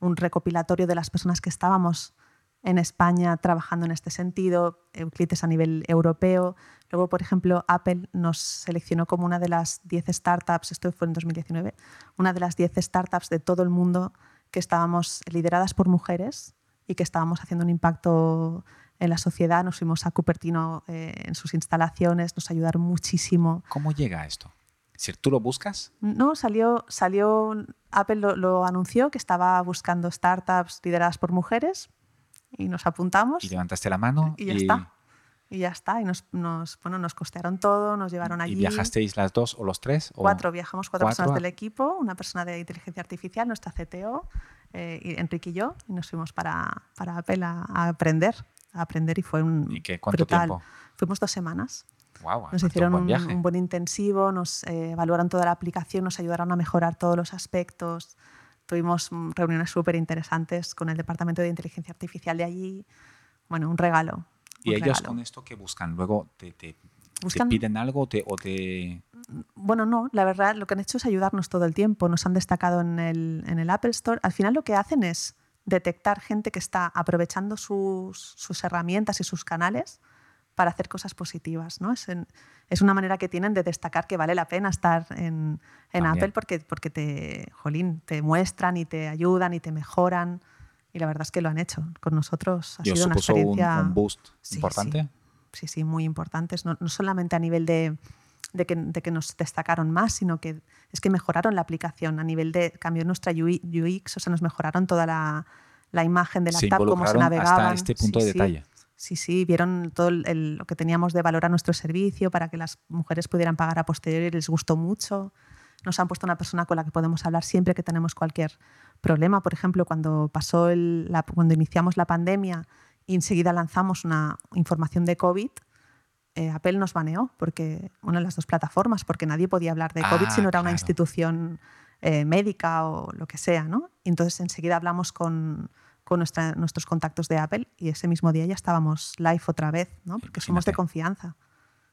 un, recopilatorio de las personas que estábamos en España trabajando en este sentido. Euclid es a nivel europeo. Luego, por ejemplo, Apple nos seleccionó como una de las 10 startups, esto fue en 2019, una de las 10 startups de todo el mundo que estábamos lideradas por mujeres y que estábamos haciendo un impacto en la sociedad. Nos fuimos a Cupertino eh, en sus instalaciones, nos ayudaron muchísimo. ¿Cómo llega esto? Si ¿Tú lo buscas? No, salió, salió Apple lo, anunció que estaba buscando startups lideradas por mujeres y nos apuntamos. Y levantaste la mano. Y ya está. Y ya está. Y nos, nos, bueno, nos costearon todo, nos llevaron allí. ¿Y viajasteis las dos o los tres? Cuatro, viajamos cuatro, personas del equipo, una persona de inteligencia artificial, nuestra CTO, eh, Enrique y yo, y nos fuimos para, para Apple a, aprender. A aprender y fue un. ¿Y qué? ¿Cuánto tiempo? Fuimos dos semanas. Wow, nos hicieron un, un, buen intensivo, nos eh, evaluaron toda la aplicación, nos ayudaron a mejorar todos los aspectos. Tuvimos mm, reuniones súper interesantes con el Departamento de Inteligencia Artificial de allí. Bueno, un regalo. ¿Y ellos con esto qué buscan? ¿Luego te, te, piden algo te, o te...? Bueno, no, la verdad lo que han hecho es ayudarnos todo el tiempo. Nos han destacado en el, en el Apple Store. Al final lo que hacen es detectar gente que está aprovechando sus, sus herramientas y sus canales para hacer cosas positivas. ¿no? Es, es, una manera que tienen de destacar que vale la pena estar en, en Apple porque, porque te, jolín, te muestran y te ayudan y te mejoran. Y la verdad es que lo han hecho. Con nosotros ha sido una experiencia... Un, un boost importante. Sí, sí, muy importantes. No, no solamente a nivel de, de, que, de, que, nos destacaron más, sino que es que mejoraron la aplicación a nivel de cambió nuestra UX, o sea, nos mejoraron toda la, la imagen de la tab, cómo se navegaban. Hasta este punto de detalle. Sí, sí, vieron todo lo que teníamos de valorar nuestro servicio para que las mujeres pudieran pagar a posteriori les gustó mucho. Nos han puesto una persona con la que podemos hablar siempre que tenemos cualquier problema. Por ejemplo, cuando, pasó la, cuando iniciamos la pandemia y enseguida lanzamos una información de COVID, eh, Apple nos baneó, porque una de las dos plataformas, porque nadie podía hablar de COVID ah, si no era una institución eh, médica o lo que sea. ¿no? entonces enseguida hablamos con, con nuestros contactos de Apple y ese mismo día ya estábamos live otra vez, ¿no? porque somos de confianza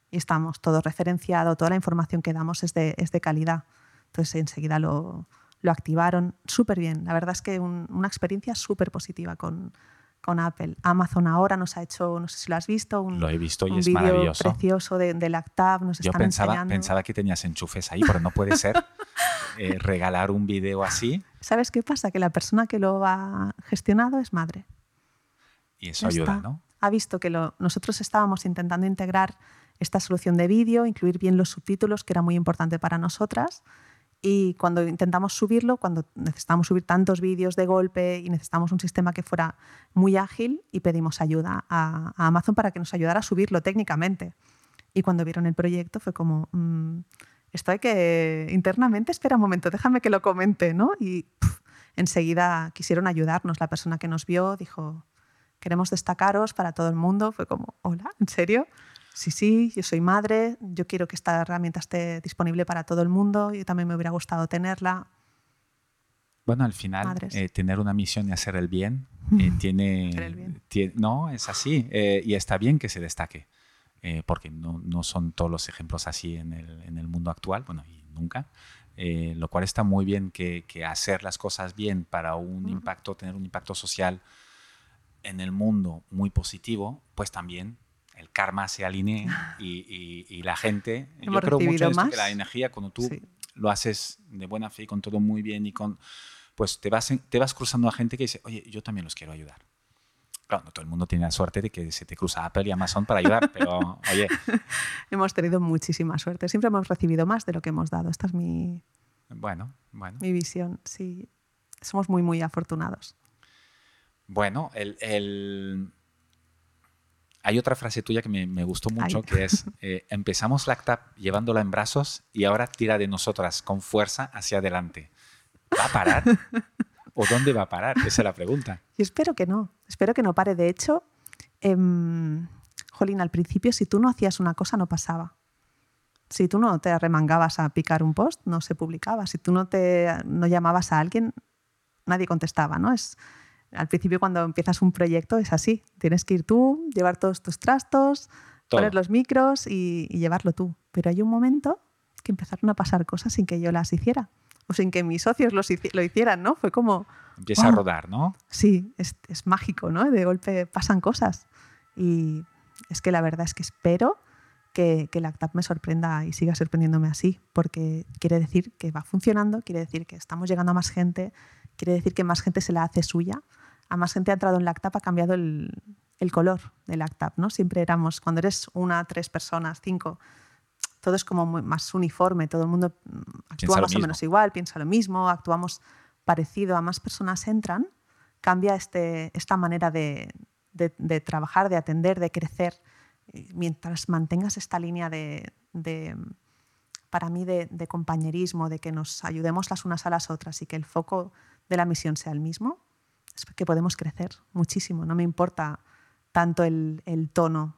y estamos todo referenciado, toda la información que damos es de, es de calidad. Entonces enseguida lo, lo activaron súper bien. La verdad es que una experiencia súper positiva con, con Apple. Amazon ahora nos ha hecho, no sé si lo has visto, un, lo he visto y es maravilloso. precioso de, de Lactab. Nos Yo pensaba, pensaba que tenías enchufes ahí, pero no puede ser eh, regalar un vídeo así. ¿Sabes qué pasa? Que la persona que lo ha gestionado es madre. Y eso ayuda, ¿no? Ha visto que lo, nosotros estábamos intentando integrar esta solución de vídeo, incluir bien los subtítulos, que era muy importante para nosotras y cuando intentamos subirlo, cuando necesitamos subir tantos vídeos de golpe y necesitamos un sistema que fuera muy ágil y pedimos ayuda a, Amazon para que nos ayudara a subirlo técnicamente. Y cuando vieron el proyecto fue como, mm, esto hay que internamente, espera un momento, déjame que lo comente, ¿no? Y enseguida quisieron ayudarnos. La persona que nos vio dijo, queremos destacaros para todo el mundo. Fue como, hola, ¿en serio? sí, sí, yo soy madre, yo quiero que esta herramienta esté disponible para todo el mundo, yo también me hubiera gustado tenerla. Bueno, al final, eh, tener una misión y hacer el bien, eh, tiene, No, es así. Eh, y está bien que se destaque, porque no, no, son todos los ejemplos así en el, en el mundo actual, bueno, y nunca. lo cual está muy bien que, que, hacer las cosas bien para un impacto, tener un impacto social en el mundo muy positivo, pues también el karma se alinee y, la gente... yo creo mucho en que la energía, cuando tú lo haces de buena fe y con todo muy bien y con... Pues te vas, te vas cruzando a gente que dice, oye, yo también los quiero ayudar. Claro, no todo el mundo tiene la suerte de que se te cruza Apple y Amazon para ayudar, pero oye... hemos tenido muchísima suerte. Siempre hemos recibido más de lo que hemos dado. Esta es mi... Bueno, bueno. Mi visión, sí. Somos muy, muy afortunados. Bueno, el, el hay otra frase tuya que me, gustó mucho, que es, eh, empezamos Lactap llevándola en brazos y ahora tira de nosotras con fuerza hacia adelante. ¿Va a parar? ¿O dónde va a parar? Esa es la pregunta. Yo espero que no, espero que no pare. De hecho, eh, Jolín, al principio si tú no hacías una cosa no pasaba. Si tú no te arremangabas a picar un post, no se publicaba. Si tú no, te, no llamabas a alguien, nadie contestaba. ¿no? Es, al principio cuando empiezas un proyecto es así, tienes que ir tú, llevar todos tus trastos, poner los micros y, llevarlo tú. Pero hay un momento que empezaron a pasar cosas sin que yo las hiciera o sin que mis socios lo hicieran, ¿no? Fue como... Empieza a rodar, ¿no? Sí, es, es mágico, ¿no? De golpe pasan cosas. Y es que la verdad es que espero que, que la ACTAP me sorprenda y siga sorprendiéndome así, porque quiere decir que va funcionando, quiere decir que estamos llegando a más gente, quiere decir que más gente se la hace suya, a más gente ha entrado en la ACTAP, ha cambiado el, el color del ACTAP, ¿no? Siempre éramos, cuando eres una, tres personas, cinco, todo es como más uniforme, todo el mundo mm, actúa más o menos igual, piensa lo mismo, actuamos parecido, a más personas entran, cambia este, esta manera de, de, trabajar, de atender, de crecer, mientras mantengas esta línea de, para mí, de, compañerismo, de que nos ayudemos las unas a las otras y que el foco de la misión sea el mismo, es que podemos crecer muchísimo. No me importa tanto el, tono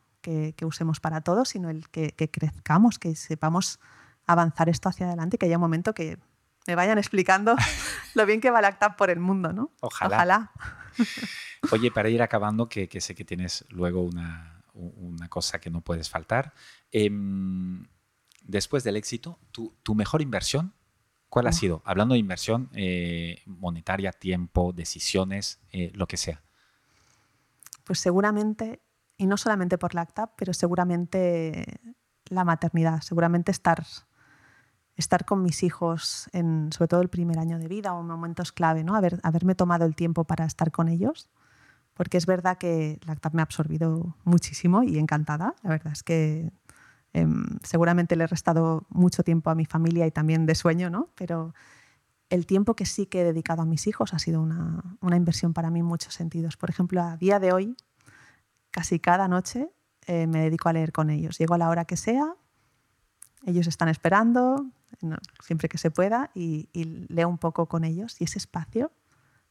que, usemos para todos, sino el que, crezcamos, que sepamos avanzar esto hacia adelante y que haya un momento que me vayan explicando lo bien que va Lactap por el mundo, ¿no? Ojalá. Ojalá. Oye, para ir acabando, que, sé que tienes luego una, cosa que no puedes faltar. Em, después del éxito, ¿tu, mejor inversión, ¿cuál ha sido? Hablando de inversión eh, monetaria, tiempo, decisiones, eh, lo que sea. Pues seguramente, y no solamente por Lactap, pero seguramente la maternidad, seguramente estar estar con mis hijos, en, sobre todo el primer año de vida o momentos clave, ¿no? Haber, haberme tomado el tiempo para estar con ellos, porque es verdad que Lactap me ha absorbido muchísimo y encantada. La verdad es que em, seguramente le he restado mucho tiempo a mi familia y también de sueño, ¿no? Pero el tiempo que sí que he dedicado a mis hijos ha sido una, una inversión para mí en muchos sentidos. Por ejemplo, a día de hoy, casi cada noche eh, me dedico a leer con ellos. Llego a la hora que sea, ellos están esperando, siempre que se pueda, y, leo un poco con ellos. Y ese espacio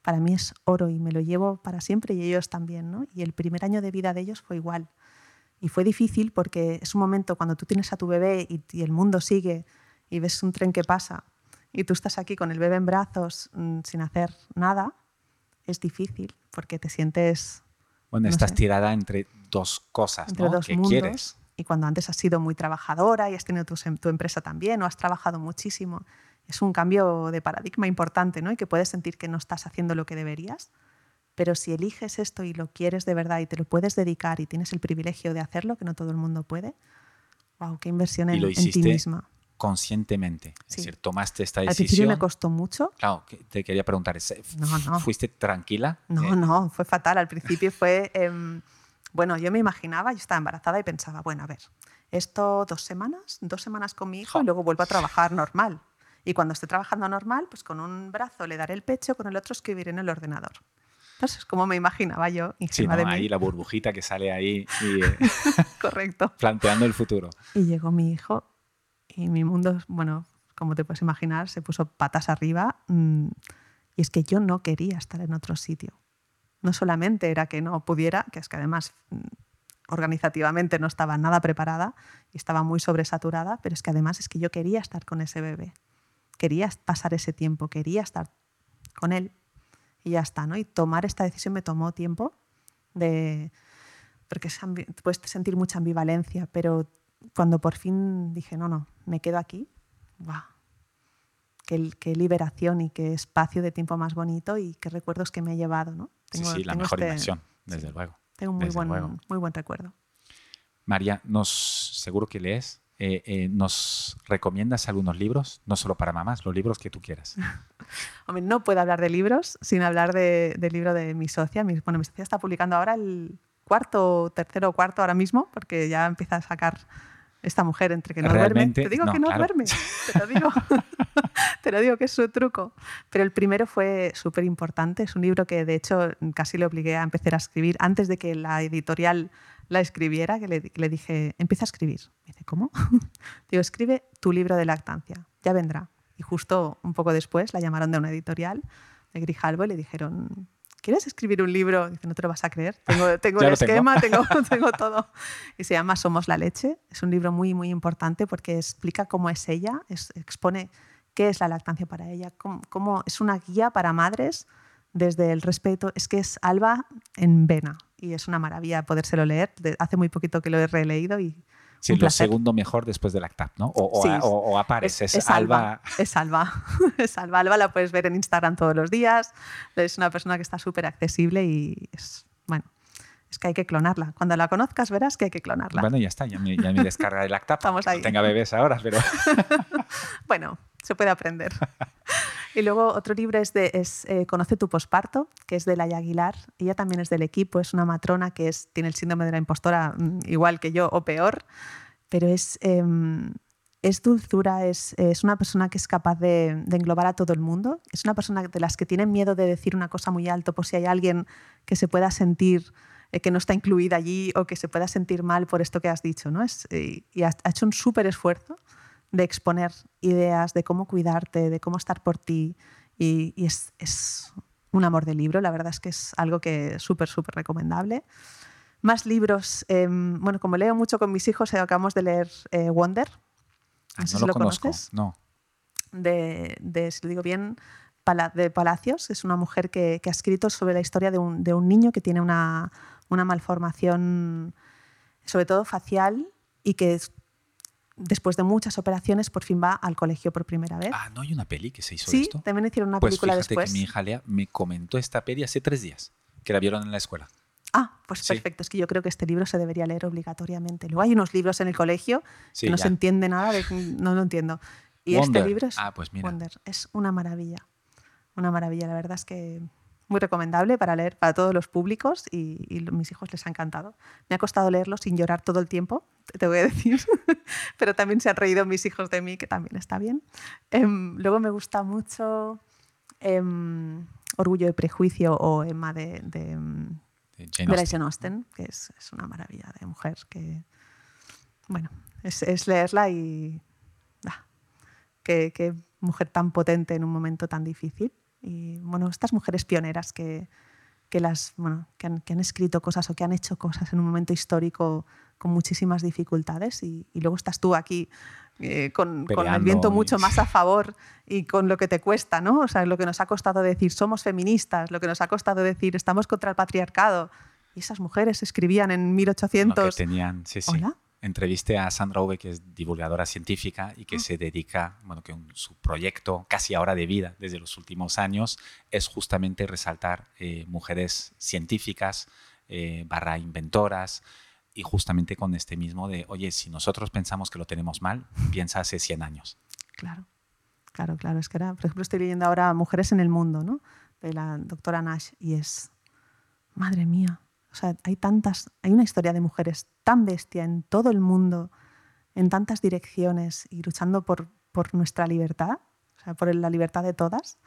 para mí es oro y me lo llevo para siempre y ellos también. ¿no? Y el primer año de vida de ellos fue igual. Y fue difícil porque es un momento cuando tú tienes a tu bebé y, el mundo sigue y ves un tren que pasa y tú estás aquí con el bebé en brazos mm, sin hacer nada, es difícil porque te sientes... Bueno, estás tirada entre dos cosas, entre dos que quieres y cuando antes has sido muy trabajadora y has tenido tu, tu, empresa también o has trabajado muchísimo, es un cambio de paradigma importante ¿no? y que puedes sentir que no estás haciendo lo que deberías. Pero si eliges esto y lo quieres de verdad y te lo puedes dedicar y tienes el privilegio de hacerlo, que no todo el mundo puede, wow, qué inversión en, ti misma. Conscientemente, es decir, tomaste esta decisión. Al principio me costó mucho. Claro, te quería preguntar, ¿fuiste tranquila? No, eh, no, fue fatal. Al principio fue. Em, bueno, yo me imaginaba, yo estaba embarazada y pensaba, bueno, a ver, esto dos semanas, dos semanas con mi hijo y luego vuelvo a trabajar normal. Y cuando esté trabajando normal, pues con un brazo le daré el pecho, con el otro escribiré en el ordenador. Entonces, como me imaginaba yo. Sí, no, ahí la burbujita que sale ahí. Y, eh, Correcto. planteando el futuro. Y llegó mi hijo y mi mundo, bueno, como te puedes imaginar, se puso patas arriba. Mm, y es que yo no quería estar en otro sitio no solamente era que no pudiera, que es que además mm, organizativamente no estaba nada preparada y estaba muy sobresaturada, pero es que además es que yo quería estar con ese bebé, quería pasar ese tiempo, quería estar con él y ya está, ¿no? Y tomar esta decisión me tomó tiempo de porque puedes sentir mucha ambivalencia, pero cuando por fin dije, no, no, me quedo aquí, ¡guau! qué, liberación y qué espacio de tiempo más bonito y qué recuerdos que me ha llevado. ¿no? sí, sí, la mejor este inversión, desde luego. Tengo un muy, buen, muy buen recuerdo. María, nos, seguro que lees. Eh, eh, ¿Nos recomiendas algunos libros? No solo para mamás, los libros que tú quieras. Hombre, no puedo hablar de libros sin hablar de, del libro de mi socia. Mi, bueno, mi socia está publicando ahora el cuarto, tercero o cuarto ahora mismo, porque ya empieza a sacar esta mujer entre que no duerme. Te digo que no duerme, te lo digo. te lo digo que es su truco. Pero el primero fue súper importante. Es un libro que de hecho casi le obligué a empezar a escribir antes de que la editorial la escribiera, que le, dije, empieza a escribir. Me dice, ¿cómo? digo, escribe tu libro de lactancia, ya vendrá. Y justo un poco después la llamaron de una editorial de Grijalbo y le dijeron, ¿quieres escribir un libro? Dice, no te lo vas a creer. Tengo, tengo el esquema, tengo. Tengo, todo. Y se llama Somos la leche. Es un libro muy, muy importante porque explica cómo es ella, expone qué es la lactancia para ella, cómo, es una guía para madres desde el respeto. Es que es Alba en vena y es una maravilla podérselo leer. hace muy poquito que lo he releído y Sí, lo segundo mejor después del ACTAP, ¿no? O, o, aparece, es, Alba. Es Alba. es Alba. Alba la puedes ver en Instagram todos los días. Es una persona que está súper accesible y es, bueno, es que hay que clonarla. Cuando la conozcas verás que hay que clonarla. Bueno, ya está, ya me, ya me descarga el ACTAP. Estamos ahí. No tenga bebés ahora, pero... bueno, se puede aprender. Y luego otro libro es, de, es eh, Conoce tu posparto, que es de Laia Aguilar. Ella también es del equipo, es una matrona que es, tiene el síndrome de la impostora mm, igual que yo o peor, pero es, em, es dulzura, es, es, una persona que es capaz de, de, englobar a todo el mundo. Es una persona de las que tienen miedo de decir una cosa muy alto por si hay alguien que se pueda sentir eh, que no está incluida allí o que se pueda sentir mal por esto que has dicho. ¿no? Es, eh, y ha, hecho un súper esfuerzo de exponer ideas de cómo cuidarte, de cómo estar por ti. Y, es, es, un amor de libro, la verdad es que es algo que es súper, súper recomendable. Más libros, em, bueno, como leo mucho con mis hijos, eh, acabamos de leer eh, Wonder. Ah, no, lo, conoces. No. De, de, si lo digo bien, de Palacios. Es una mujer que, que ha escrito sobre la historia de un, de un niño que tiene una, una malformación, sobre todo facial, y que después de muchas operaciones, por fin va al colegio por primera vez. Ah, ¿no hay una peli que se hizo sí, esto? Sí, también hicieron una pues película fíjate después. que mi hija Lea me comentó esta peli hace tres días, que la vieron en la escuela. Ah, pues perfecto. Es que yo creo que este libro se debería leer obligatoriamente. Luego hay unos libros en el colegio que no se entiende nada, no lo entiendo. Y este libro es ah, pues Wonder. Es una maravilla. Una maravilla. La verdad es que muy recomendable para leer para todos los públicos y, mis hijos les ha encantado. Me ha costado leerlo sin llorar todo el tiempo, te voy a decir, pero también se han reído mis hijos de mí, que también está bien. Em, luego me gusta mucho em, Orgullo de Prejuicio o Emma de, de, em, Jane, Austen. que es, es, una maravilla de mujer que, bueno, es, es leerla y... Ah, qué, qué mujer tan potente en un momento tan difícil. Y bueno, estas mujeres pioneras que, que, las, bueno, que, han, que, han, escrito cosas o que han hecho cosas en un momento histórico con muchísimas dificultades y, y luego estás tú aquí eh, con, con, el viento mucho más a favor y con lo que te cuesta, ¿no? O sea, lo que nos ha costado decir somos feministas, lo que nos ha costado decir estamos contra el patriarcado. Y esas mujeres escribían en 1800... que tenían, sí, sí. ¿Hola? Entrevisté a Sandra Ove, que es divulgadora científica y que ah. se dedica, bueno, que su proyecto casi ahora de vida desde los últimos años es justamente resaltar eh, mujeres científicas, eh, barra inventoras, y justamente con este mismo de, oye, si nosotros pensamos que lo tenemos mal, piensa hace 100 años. Claro, claro, claro. Es que ahora, por ejemplo, estoy leyendo ahora Mujeres en el Mundo, ¿no? De la doctora Nash, y es, madre mía, o sea, hay tantas, hay una historia de mujeres tan bestia en todo el mundo, en tantas direcciones y luchando por, por nuestra libertad, o sea, por la libertad de todas,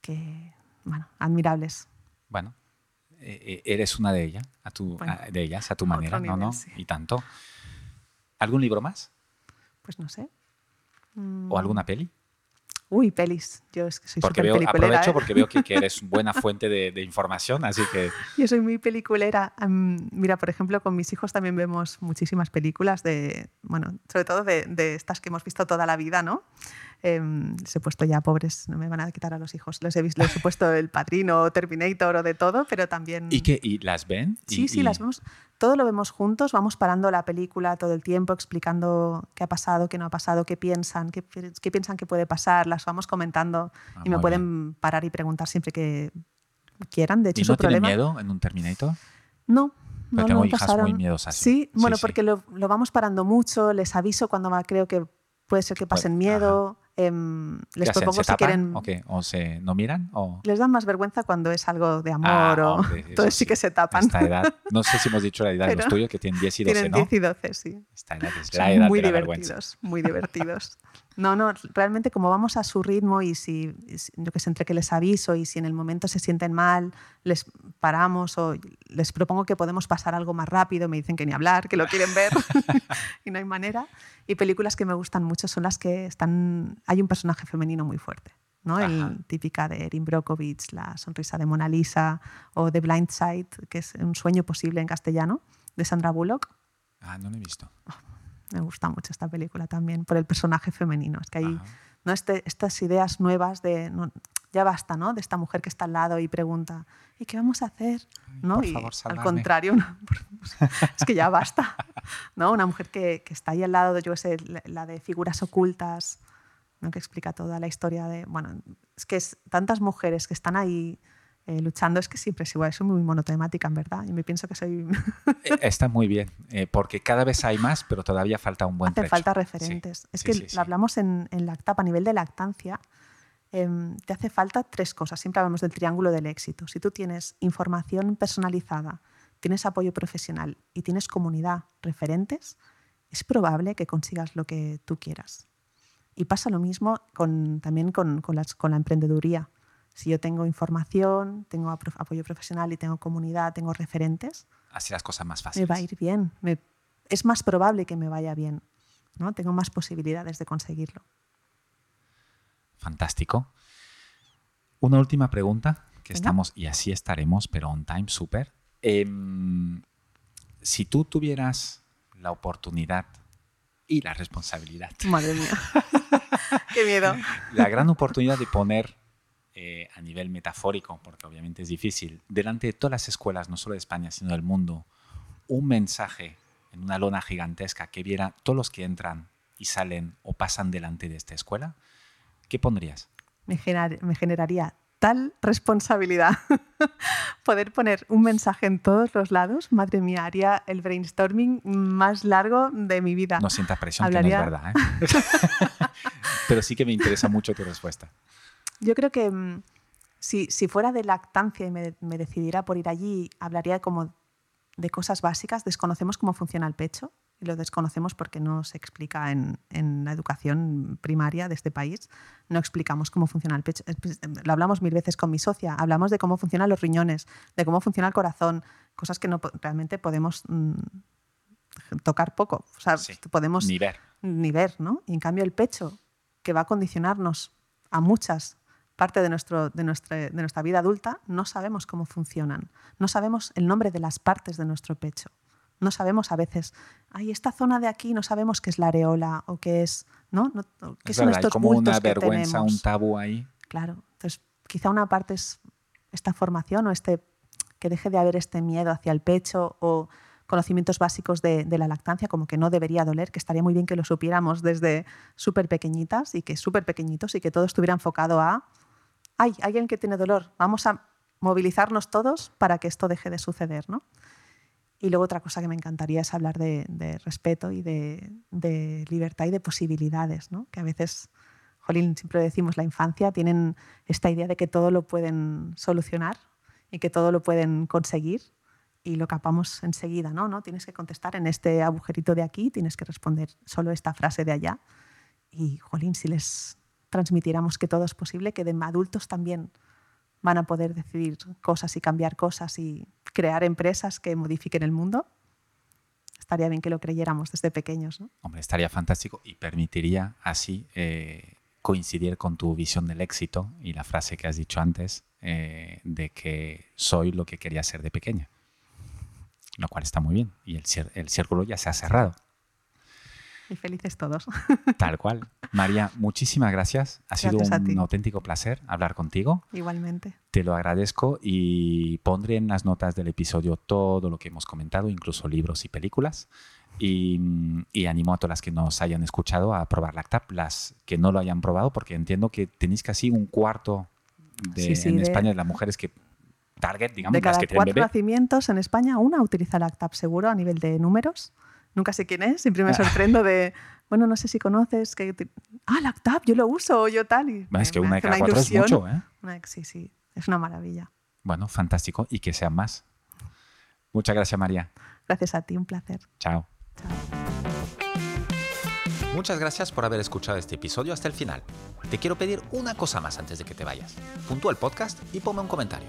que, bueno, admirables. Bueno, eh, eh, eres una de ellas, a tu, de ellas, a tu manera, ¿no? ¿no? Y tanto. ¿Algún libro más? Pues no sé. ¿O alguna peli? Uy, pelis. Yo es que soy porque veo, Aprovecho ¿eh? porque veo que, eres buena fuente de, información, así que... Yo soy muy peliculera. mira, por ejemplo, con mis hijos también vemos muchísimas películas de, bueno, sobre todo de, de estas que hemos visto toda la vida, ¿no? Eh, les he puesto ya pobres, no me van a quitar a los hijos. Les he, visto, les he puesto el padrino, Terminator o de todo, pero también... ¿Y, que, y las ven? Sí, sí, las vemos. Todo lo vemos juntos, vamos parando la película todo el tiempo, explicando qué ha pasado, qué no ha pasado, qué piensan, qué, qué piensan que puede pasar, las vamos comentando ah, y me pueden parar y preguntar siempre que quieran. De hecho, ¿Y no tienen miedo en un Terminator? No, no, tengo hijas muy miedosas. Sí, bueno, porque Lo, lo, vamos parando mucho, les aviso cuando creo que puede ser que pasen miedo. Em, les propongo si quieren. ¿O se no miran? O... Les dan más vergüenza cuando es algo de amor ah, o. entonces sí que se tapan. Esta edad, no sé si hemos dicho la edad de los tuyos, que tienen 10 y 12. Tienen 10 y 12, sí. Esta edad es la edad muy de la divertidos, Muy divertidos. No, no, realmente como vamos a su ritmo y si, yo que sé, entre que les aviso y si en el momento se sienten mal, les paramos o les propongo que podemos pasar algo más rápido, me dicen que ni hablar, que lo quieren ver y no hay manera. Y películas que me gustan mucho son las que están, hay un personaje femenino muy fuerte. ¿no? El típica de Erin Brockovich, La sonrisa de Mona Lisa, o The Blind Side, que es Un sueño posible en castellano, de Sandra Bullock. Ah, no lo he visto. Oh, me gusta mucho esta película también por el personaje femenino. Es que hay ¿no? Este, estas ideas nuevas de... ya basta, ¿no? De esta mujer que está al lado y pregunta, ¿y qué vamos a hacer? ¿no? por y favor, al contrario, una- es que ya basta, ¿no? Una mujer que, que está ahí al lado, yo qué sé, la- la de figuras ocultas, ¿no? que explica toda la historia de, bueno, es que es tantas mujeres que están ahí eh, luchando, es que siempre es igual, soy muy monotemática, en verdad, y me pienso que soy... Eh, Está muy bien, eh, porque cada vez hay más, pero todavía falta un buen Hacen trecho. falta Sí, referentes. es sí, que sí, lo hablamos en, en Lactap a nivel de lactancia. em, te hace falta tres cosas. Siempre hablamos del triángulo del éxito. Si tú tienes información personalizada, tienes apoyo profesional y tienes comunidad referentes, es probable que consigas lo que tú quieras. Y pasa lo mismo con, también con, con las- con la emprendeduría. Si yo tengo información, tengo apoyo profesional y tengo comunidad, tengo referentes, Así las cosas más me fáciles. va a ir bien. Me- es más probable que me vaya bien. ¿no? Tengo más posibilidades de conseguirlo. Fantástico. Una última pregunta, que Venga. estamos, y así estaremos, pero on time, súper. Em, si tú tuvieras la oportunidad y la responsabilidad, Madre mía. Qué miedo. la gran oportunidad de poner eh, a nivel metafórico, porque obviamente es difícil, delante de todas las escuelas, no solo de España, sino del mundo, un mensaje en una lona gigantesca que viera todos los que entran y salen o pasan delante de esta escuela, ¿qué pondrías? Me, gener- me generaría tal responsabilidad poder poner un mensaje en todos los lados. Madre mía, haría el brainstorming más largo de mi vida. No sientas presión, que no es Hablaría- verdad. ¿eh? Pero sí que me interesa mucho tu respuesta. Yo creo que mm, si, si fuera de lactancia y me, me decidiera por ir allí, hablaría como de cosas básicas. Desconocemos cómo funciona el pecho y lo desconocemos porque no se explica en, en la educación primaria de este país. No explicamos cómo funciona el pecho. Lo hablamos mil veces con mi socia. Hablamos de cómo funcionan los riñones, de cómo funciona el corazón, cosas que no realmente podemos mm, tocar poco. O sea, Sí, podemos Ni ver. ni ver, ¿no? Y en cambio el pecho, que va a condicionarnos a muchas partes de, nuestro, de, nuestra, de nuestra vida adulta, no sabemos cómo funcionan. No sabemos el nombre de las partes de nuestro pecho. No sabemos a veces, ay, esta zona de aquí no sabemos qué es la areola o qué es, ¿no? No- ¿Qué Es son verdad, hay estos como bultos una que vergüenza, tenemos? un tabú ahí. Claro, entonces quizá una parte es esta formación o este que deje de haber este miedo hacia el pecho o conocimientos básicos de, de la lactancia, como que no debería doler, que estaría muy bien que lo supiéramos desde súper pequeñitas y que súper pequeñitos y que todo estuviera enfocado a, hay alguien que tiene dolor, vamos a movilizarnos todos para que esto deje de suceder, ¿no? Y luego otra cosa que me encantaría es hablar de, respeto y de, de libertad y de posibilidades, ¿no? Que a veces, Jolín, siempre decimos, la infancia tienen esta idea de que todo lo pueden solucionar y que todo lo pueden conseguir y lo capamos enseguida, ¿no? ¿no? Tienes que contestar en este agujerito de aquí, tienes que responder solo esta frase de allá. Y, jolín, si les transmitiéramos que todo es posible, que de adultos también van a poder decidir cosas y cambiar cosas y crear empresas que modifiquen el mundo, estaría bien que lo creyéramos desde pequeños. ¿no? Hombre, estaría fantástico y permitiría así eh, coincidir con tu visión del éxito y la frase que has dicho antes eh, de que soy lo que quería ser de pequeña. Lo cual está muy bien. Y el, el círculo ya se ha cerrado. Y felices todos. Tal cual. María, muchísimas gracias. Ha sido Gracias ti. un auténtico placer hablar contigo. Igualmente. Te lo agradezco y pondré en las notas del episodio todo lo que hemos comentado, incluso libros y películas. Y, y animo a todas las que nos hayan escuchado a probar Lactap, las que no lo hayan probado, porque entiendo que tenéis casi un cuarto de, Sí, sí, en de- España de las mujeres que target, digamos, de las cada que tienen cuatro bebé. nacimientos en España, una utiliza Lactap seguro a nivel de números. Nunca sé quién es, siempre me sorprendo de, bueno, no sé si conoces, que te- ah, Lactap, yo lo uso, o yo tal. Y es que una de cada cuatro es mucho, ¿eh? Una- sí, sí, es una maravilla. Bueno, fantástico y que sean más. Muchas gracias, María. Gracias a ti, un placer. Chao. Chao. Muchas gracias por haber escuchado este episodio hasta el final. Te quiero pedir una cosa más antes de que te vayas. Puntúa el podcast y ponme un comentario.